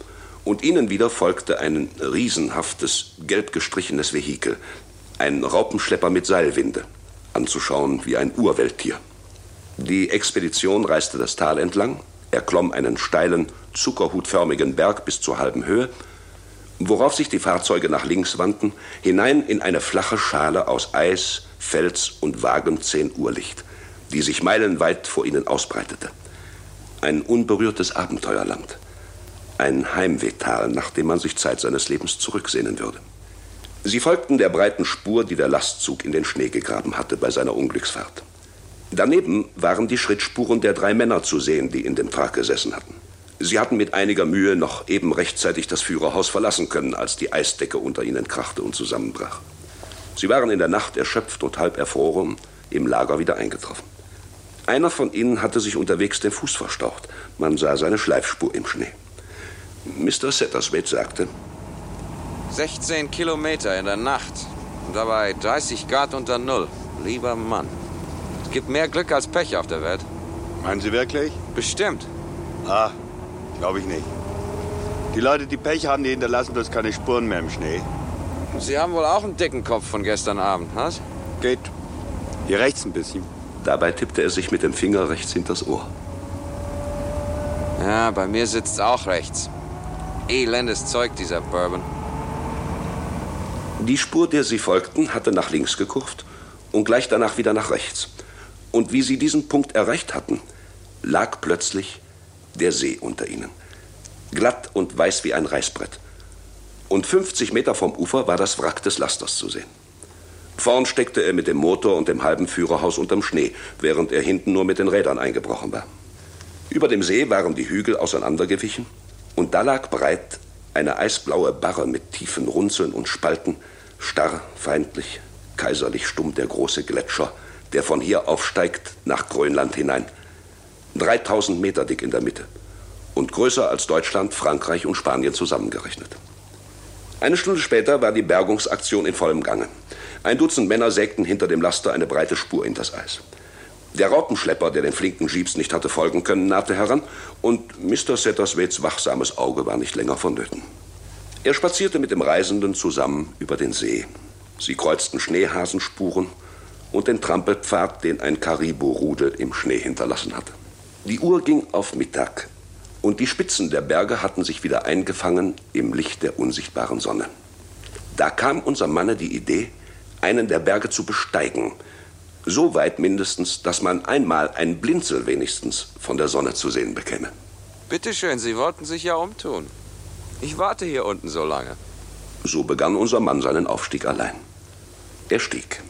Und ihnen wieder folgte ein riesenhaftes, gelb gestrichenes Vehikel, ein Raupenschlepper mit Seilwinde, anzuschauen wie ein Urwelttier. Die Expedition reiste das Tal entlang, erklomm einen steilen, zuckerhutförmigen Berg bis zur halben Höhe, worauf sich die Fahrzeuge nach links wandten, hinein in eine flache Schale aus Eis, Fels und vagem 10 Uhr Licht, die sich meilenweit vor ihnen ausbreitete. Ein unberührtes Abenteuerland. Ein Heimwehtal, nach dem man sich Zeit seines Lebens zurücksehnen würde. Sie folgten der breiten Spur, die der Lastzug in den Schnee gegraben hatte bei seiner Unglücksfahrt. Daneben waren die Schrittspuren der drei Männer zu sehen, die in dem Trag gesessen hatten. Sie hatten mit einiger Mühe noch eben rechtzeitig das Führerhaus verlassen können, als die Eisdecke unter ihnen krachte und zusammenbrach. Sie waren in der Nacht erschöpft und halb erfroren im Lager wieder eingetroffen. Einer von ihnen hatte sich unterwegs den Fuß verstaucht. Man sah seine Schleifspur im Schnee. Mr. Satterswaite sagte, 16 Kilometer in der Nacht. Und dabei 30 Grad unter Null. Lieber Mann. Es gibt mehr Glück als Pech auf der Welt. Meinen Sie wirklich? Bestimmt. Ah, glaube ich nicht. Die Leute, die Pech haben, die hinterlassen bloß keine Spuren mehr im Schnee. Sie haben wohl auch einen dicken Kopf von gestern Abend, was? Geht. Hier rechts ein bisschen. Dabei tippte er sich mit dem Finger rechts hinters Ohr. Ja, bei mir sitzt auch rechts. Elendes Zeug, dieser Bourbon. Die Spur, der sie folgten, hatte nach links gekurft und gleich danach wieder nach rechts. Und wie sie diesen Punkt erreicht hatten, lag plötzlich der See unter ihnen. Glatt und weiß wie ein Reißbrett. Und 50 Meter vom Ufer war das Wrack des Lasters zu sehen. Vorn steckte er mit dem Motor und dem halben Führerhaus unterm Schnee, während er hinten nur mit den Rädern eingebrochen war. Über dem See waren die Hügel auseinandergewichen und da lag breit eine eisblaue Barre mit tiefen Runzeln und Spalten, starr, feindlich, kaiserlich stumm der große Gletscher, der von hier aufsteigt nach Grönland hinein. 3000 Meter dick in der Mitte und größer als Deutschland, Frankreich und Spanien zusammengerechnet. Eine Stunde später war die Bergungsaktion in vollem Gange. Ein Dutzend Männer sägten hinter dem Laster eine breite Spur in das Eis. Der Raupenschlepper, der den flinken Jeeps nicht hatte folgen können, nahte heran und Mr. Satterswaits wachsames Auge war nicht länger vonnöten. Er spazierte mit dem Reisenden zusammen über den See. Sie kreuzten Schneehasenspuren und den Trampelpfad, den ein Karibu-Rudel im Schnee hinterlassen hatte. Die Uhr ging auf Mittag und die Spitzen der Berge hatten sich wieder eingefangen im Licht der unsichtbaren Sonne. Da kam unser Manne die Idee, einen der Berge zu besteigen, so weit mindestens, dass man einmal ein Blinzel wenigstens von der Sonne zu sehen bekäme. Bitte schön, Sie wollten sich ja umtun. Ich warte hier unten so lange. So begann unser Mann seinen Aufstieg allein. Er stieg.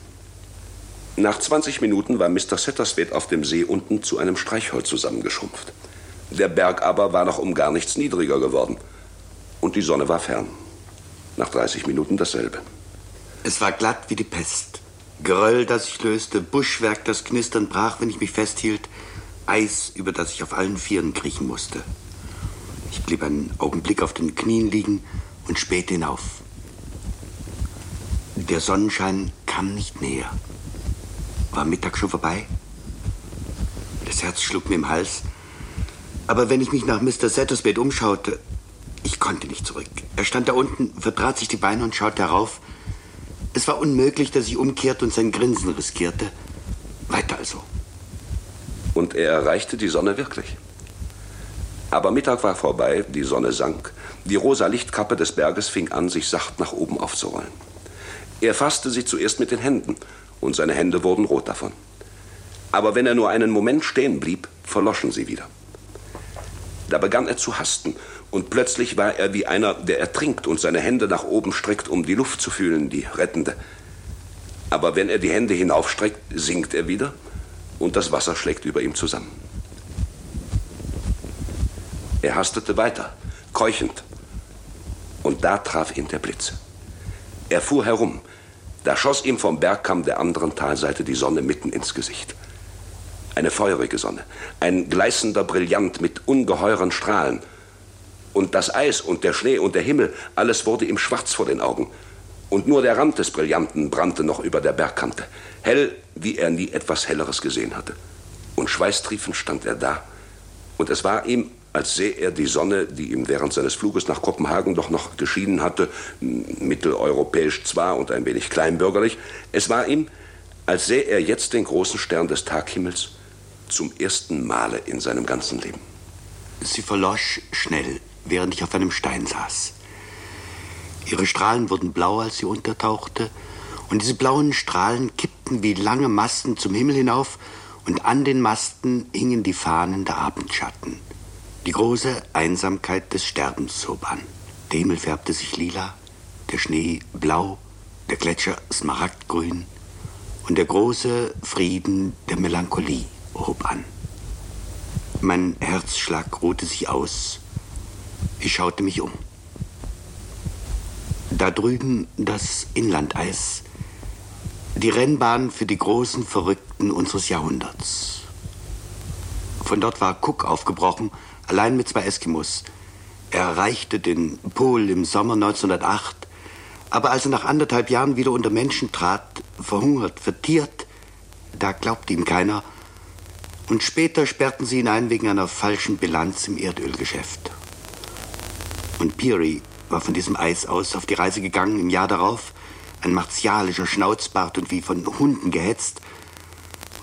Nach 20 Minuten war Mr. Satterswade auf dem See unten zu einem Streichholz zusammengeschrumpft. Der Berg aber war noch um gar nichts niedriger geworden. Und die Sonne war fern. Nach 30 Minuten dasselbe. Es war glatt wie die Pest. Geröll, das sich löste, Buschwerk, das knistern brach, wenn ich mich festhielt, Eis, über das ich auf allen Vieren kriechen musste. Ich blieb einen Augenblick auf den Knien liegen und spähte hinauf. Der Sonnenschein kam nicht näher. War Mittag schon vorbei? Das Herz schlug mir im Hals. Aber wenn ich mich nach Mr. Sattersbed umschaute, ich konnte nicht zurück. Er stand da unten, vertrat sich die Beine und schaute herauf. Es war unmöglich, dass ich umkehrte und sein Grinsen riskierte. Weiter also. Und er erreichte die Sonne wirklich. Aber Mittag war vorbei, die Sonne sank, die rosa Lichtkappe des Berges fing an, sich sacht nach oben aufzurollen. Er fasste sie zuerst mit den Händen, und seine Hände wurden rot davon. Aber wenn er nur einen Moment stehen blieb, verloschen sie wieder. Da begann er zu hasten, und plötzlich war er wie einer, der ertrinkt und seine Hände nach oben streckt, um die Luft zu fühlen, die rettende. Aber wenn er die Hände hinaufstreckt, sinkt er wieder, und das Wasser schlägt über ihm zusammen. Er hastete weiter, keuchend. Und da traf ihn der Blitz. Er fuhr herum. Da schoss ihm vom Bergkamm der anderen Talseite die Sonne mitten ins Gesicht. Eine feurige Sonne, ein gleißender Brillant mit ungeheuren Strahlen. Und das Eis und der Schnee und der Himmel, alles wurde ihm schwarz vor den Augen. Und nur der Rand des Brillanten brannte noch über der Bergkante, hell, wie er nie etwas Helleres gesehen hatte. Und schweißtriefend stand er da. Und es war ihm, als sähe er die Sonne, die ihm während seines Fluges nach Kopenhagen doch noch geschienen hatte, mitteleuropäisch zwar und ein wenig kleinbürgerlich, es war ihm, als sähe er jetzt den großen Stern des Taghimmels zum ersten Male in seinem ganzen Leben. Sie verlosch schnell, während ich auf einem Stein saß. Ihre Strahlen wurden blau, als sie untertauchte, und diese blauen Strahlen kippten wie lange Masten zum Himmel hinauf, und an den Masten hingen die Fahnen der Abendschatten. Die große Einsamkeit des Sterbens hob an. Der Himmel färbte sich lila, der Schnee blau, der Gletscher smaragdgrün und der große Frieden der Melancholie hob an. Mein Herzschlag ruhte sich aus. Ich schaute mich um. Da drüben das Inlandeis, die Rennbahn für die großen Verrückten unseres Jahrhunderts. Von dort war Cook aufgebrochen, allein mit zwei Eskimos. Er erreichte den Pol im Sommer 1908, Aber als er nach anderthalb Jahren wieder unter Menschen trat, verhungert, vertiert, da glaubte ihm keiner. Und später sperrten sie ihn ein wegen einer falschen Bilanz im Erdölgeschäft. Und Peary war von diesem Eis aus auf die Reise gegangen im Jahr darauf, ein martialischer Schnauzbart und wie von Hunden gehetzt.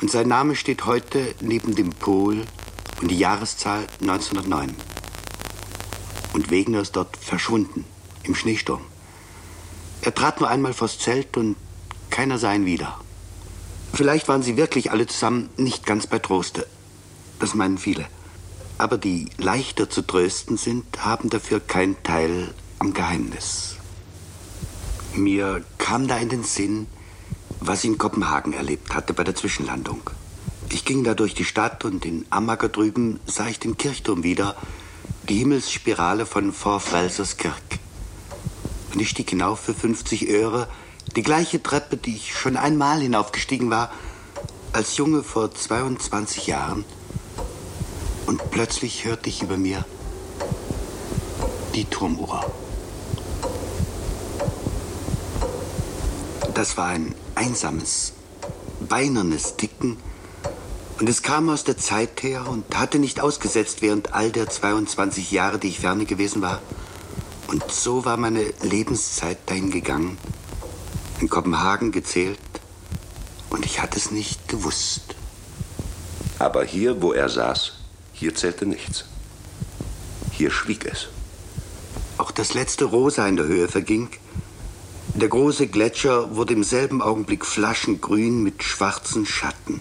Und sein Name steht heute neben dem Pol und die Jahreszahl 1909. Und Wegener ist dort verschwunden, im Schneesturm. Er trat nur einmal vors Zelt und keiner sah ihn wieder. Vielleicht waren sie wirklich alle zusammen nicht ganz bei Troste. Das meinen viele. Aber die leichter zu trösten sind, haben dafür keinen Teil am Geheimnis. Mir kam da in den Sinn, was ich in Kopenhagen erlebt hatte bei der Zwischenlandung. Ich ging da durch die Stadt und in Ammager drüben sah ich den Kirchturm wieder, die Himmelsspirale von Kirk. Und ich stieg hinauf für 50 Öre, die gleiche Treppe, die ich schon einmal hinaufgestiegen war, als Junge vor 22 Jahren. Und plötzlich hörte ich über mir die Turmuhr. Das war ein einsames, weinernes Ticken. Und es kam aus der Zeit her und hatte nicht ausgesetzt während all der 22 Jahre, die ich ferne gewesen war. Und so war meine Lebenszeit dahin gegangen, in Kopenhagen gezählt, und ich hatte es nicht gewusst. Aber hier, wo er saß, hier zählte nichts. Hier schwieg es. Auch das letzte Rosa in der Höhe verging, der große Gletscher wurde im selben Augenblick flaschengrün mit schwarzen Schatten.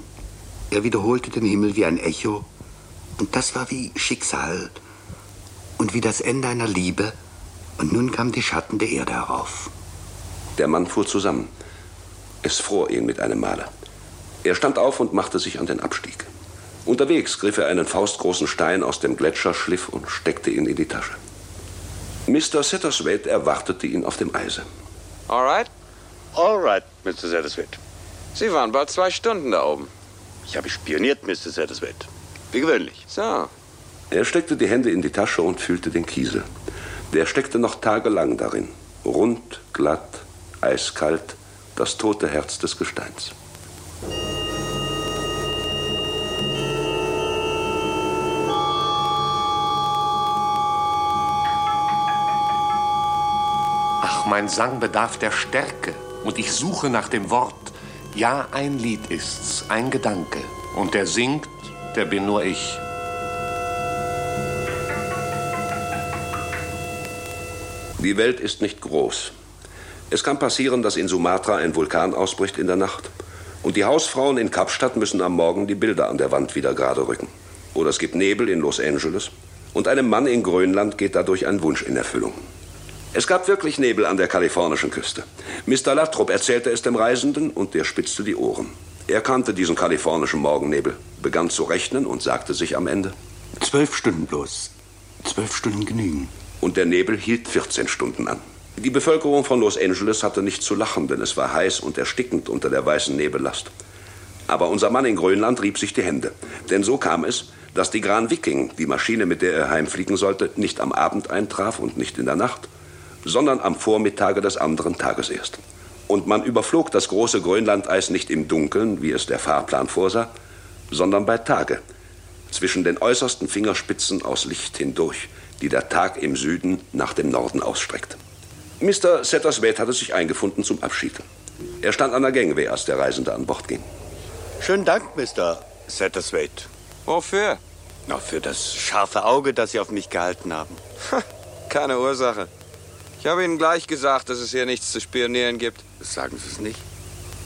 Er wiederholte den Himmel wie ein Echo. Und das war wie Schicksal und wie das Ende einer Liebe. Und nun kamen die Schatten der Erde herauf. Der Mann fuhr zusammen. Es fror ihn mit einem Male. Er stand auf und machte sich an den Abstieg. Unterwegs griff er einen faustgroßen Stein aus dem Gletscher, schliff und steckte ihn in die Tasche. Mr. Satterswaite erwartete ihn auf dem Eise. All right? All right, Mr. Satterswaite. Sie waren bald zwei Stunden da oben. Ich habe spioniert, Mr. Satterswaite. Wie gewöhnlich. So. Er steckte die Hände in die Tasche und fühlte den Kiesel. Der steckte noch tagelang darin. Rund, glatt, eiskalt, das tote Herz des Gesteins. Ach, mein Sang bedarf der Stärke und ich suche nach dem Wort. Ja, ein Lied ist's, ein Gedanke. Und der singt, der bin nur ich. Die Welt ist nicht groß. Es kann passieren, dass in Sumatra ein Vulkan ausbricht in der Nacht. Und die Hausfrauen in Kapstadt müssen am Morgen die Bilder an der Wand wieder gerade rücken. Oder es gibt Nebel in Los Angeles. Und einem Mann in Grönland geht dadurch ein Wunsch in Erfüllung. Es gab wirklich Nebel an der kalifornischen Küste. Mr. Lathrop erzählte es dem Reisenden und der spitzte die Ohren. Er kannte diesen kalifornischen Morgennebel, begann zu rechnen und sagte sich am Ende: Zwölf Stunden bloß. Zwölf Stunden genügen. Und der Nebel hielt 14 Stunden an. Die Bevölkerung von Los Angeles hatte nicht zu lachen, denn es war heiß und erstickend unter der weißen Nebellast. Aber unser Mann in Grönland rieb sich die Hände. Denn so kam es, dass die Gran Viking, die Maschine, mit der er heimfliegen sollte, nicht am Abend eintraf und nicht in der Nacht, sondern am Vormittage des anderen Tages erst. Und man überflog das große Grönlandeis nicht im Dunkeln, wie es der Fahrplan vorsah, sondern bei Tage, zwischen den äußersten Fingerspitzen aus Licht hindurch, die der Tag im Süden nach dem Norden ausstreckt. Mr. Satterswaite hatte sich eingefunden zum Abschied. Er stand an der Gangway, als der Reisende an Bord ging. Schönen Dank, Mr. Satterswaite. Wofür? Na, für das scharfe Auge, das Sie auf mich gehalten haben. Keine Ursache. Ich habe Ihnen gleich gesagt, dass es hier nichts zu spionieren gibt. Sagen Sie es nicht.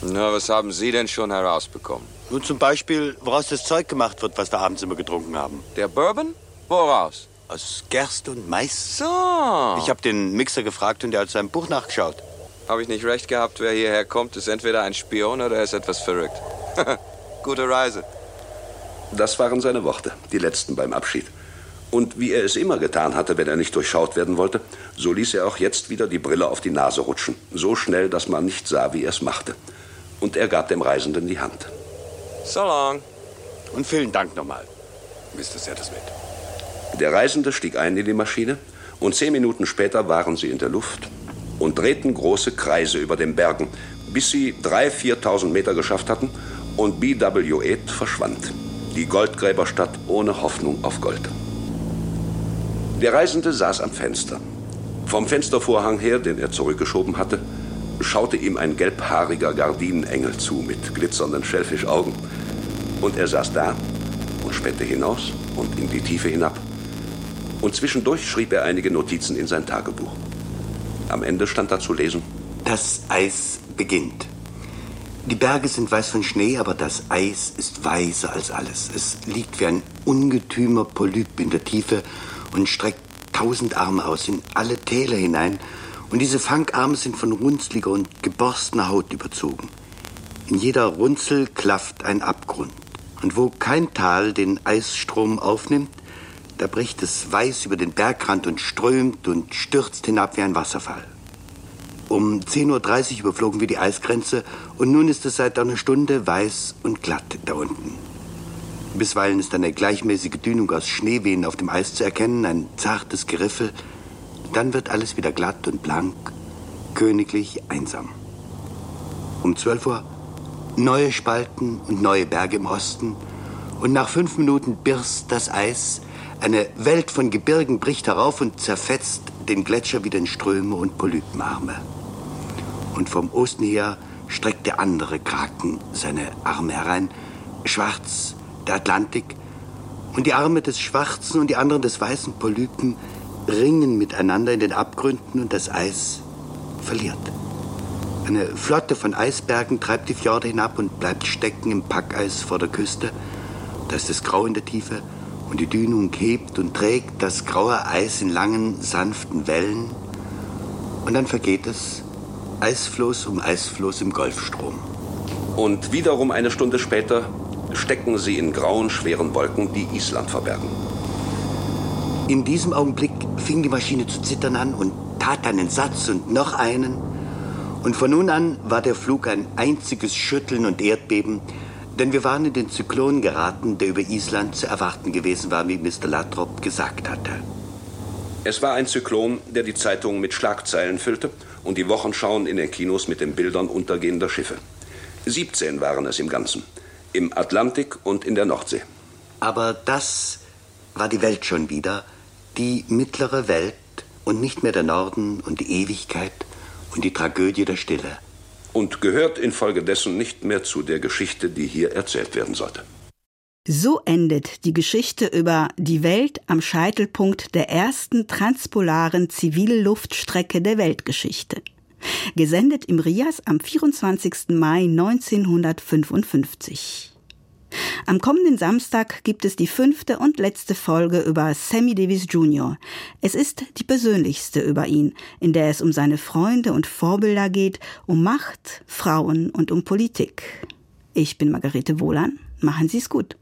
Na, was haben Sie denn schon herausbekommen? Nun zum Beispiel, woraus das Zeug gemacht wird, was wir abends immer getrunken haben. Der Bourbon? Woraus? Aus Gerste und Mais. So. Ich habe den Mixer gefragt und er hat sein Buch nachgeschaut. Habe ich nicht recht gehabt, wer hierher kommt, ist entweder ein Spion oder er ist etwas verrückt. Gute Reise. Das waren seine Worte, die letzten beim Abschied. Und wie er es immer getan hatte, wenn er nicht durchschaut werden wollte, so ließ er auch jetzt wieder die Brille auf die Nase rutschen. So schnell, dass man nicht sah, wie er es machte. Und er gab dem Reisenden die Hand. So long. Und vielen Dank nochmal, Mr. Sattersmith. Der Reisende stieg ein in die Maschine und zehn Minuten später waren sie in der Luft und drehten große Kreise über den Bergen, bis sie 3.000, 4.000 Meter geschafft hatten und BW-8 verschwand. Die Goldgräberstadt ohne Hoffnung auf Gold. Der Reisende saß am Fenster. Vom Fenstervorhang her, den er zurückgeschoben hatte, schaute ihm ein gelbhaariger Gardinenengel zu mit glitzernden Schellfischaugen. Und er saß da und spähte hinaus und in die Tiefe hinab. Und zwischendurch schrieb er einige Notizen in sein Tagebuch. Am Ende stand da zu lesen: Das Eis beginnt. Die Berge sind weiß von Schnee, aber das Eis ist weißer als alles. Es liegt wie ein ungetümer Polyp in der Tiefe und streckt tausend Arme aus in alle Täler hinein. Und diese Fangarme sind von runzliger und geborstener Haut überzogen. In jeder Runzel klafft ein Abgrund. Und wo kein Tal den Eisstrom aufnimmt, da bricht es weiß über den Bergrand und strömt und stürzt hinab wie ein Wasserfall. Um 10.30 Uhr überflogen wir die Eisgrenze und nun ist es seit einer Stunde weiß und glatt da unten. Bisweilen ist eine gleichmäßige Dünung aus Schneewehen auf dem Eis zu erkennen, ein zartes Geriffel. Dann wird alles wieder glatt und blank, königlich einsam. Um 12 Uhr neue Spalten und neue Berge im Osten. Und nach fünf Minuten birst das Eis. Eine Welt von Gebirgen bricht herauf und zerfetzt den Gletscher wieder in Ströme und Polypenarme. Und vom Osten her streckt der andere Kraken seine Arme herein. Schwarz, der Atlantik. Und die Arme des schwarzen und die anderen des weißen Polypen ringen miteinander in den Abgründen und das Eis verliert. Eine Flotte von Eisbergen treibt die Fjorde hinab und bleibt stecken im Packeis vor der Küste. Da ist es grau in der Tiefe und die Dünung hebt und trägt das graue Eis in langen, sanften Wellen. Und dann vergeht es, Eisfloß um Eisfloß im Golfstrom. Und wiederum eine Stunde später stecken sie in grauen, schweren Wolken, die Island verbergen. In diesem Augenblick fing die Maschine zu zittern an und tat einen Satz und noch einen. Und von nun an war der Flug ein einziges Schütteln und Erdbeben, denn wir waren in den Zyklon geraten, der über Island zu erwarten gewesen war, wie Mr. Lathrop gesagt hatte. Es war ein Zyklon, der die Zeitungen mit Schlagzeilen füllte und die Wochenschauen in den Kinos mit den Bildern untergehender Schiffe. 17 waren es im Ganzen. Im Atlantik und in der Nordsee. Aber das war die Welt schon wieder, die mittlere Welt und nicht mehr der Norden und die Ewigkeit und die Tragödie der Stille. Und gehört infolgedessen nicht mehr zu der Geschichte, die hier erzählt werden sollte. So endet die Geschichte über die Welt am Scheitelpunkt der ersten transpolaren Zivilluftstrecke der Weltgeschichte. Gesendet im Rias am 24. Mai 1955. Am kommenden Samstag gibt es die fünfte und letzte Folge über Sammy Davis Jr. Es ist die persönlichste über ihn, in der es um seine Freunde und Vorbilder geht, um Macht, Frauen und um Politik. Ich bin Margarete Wohlan. Machen Sie es gut.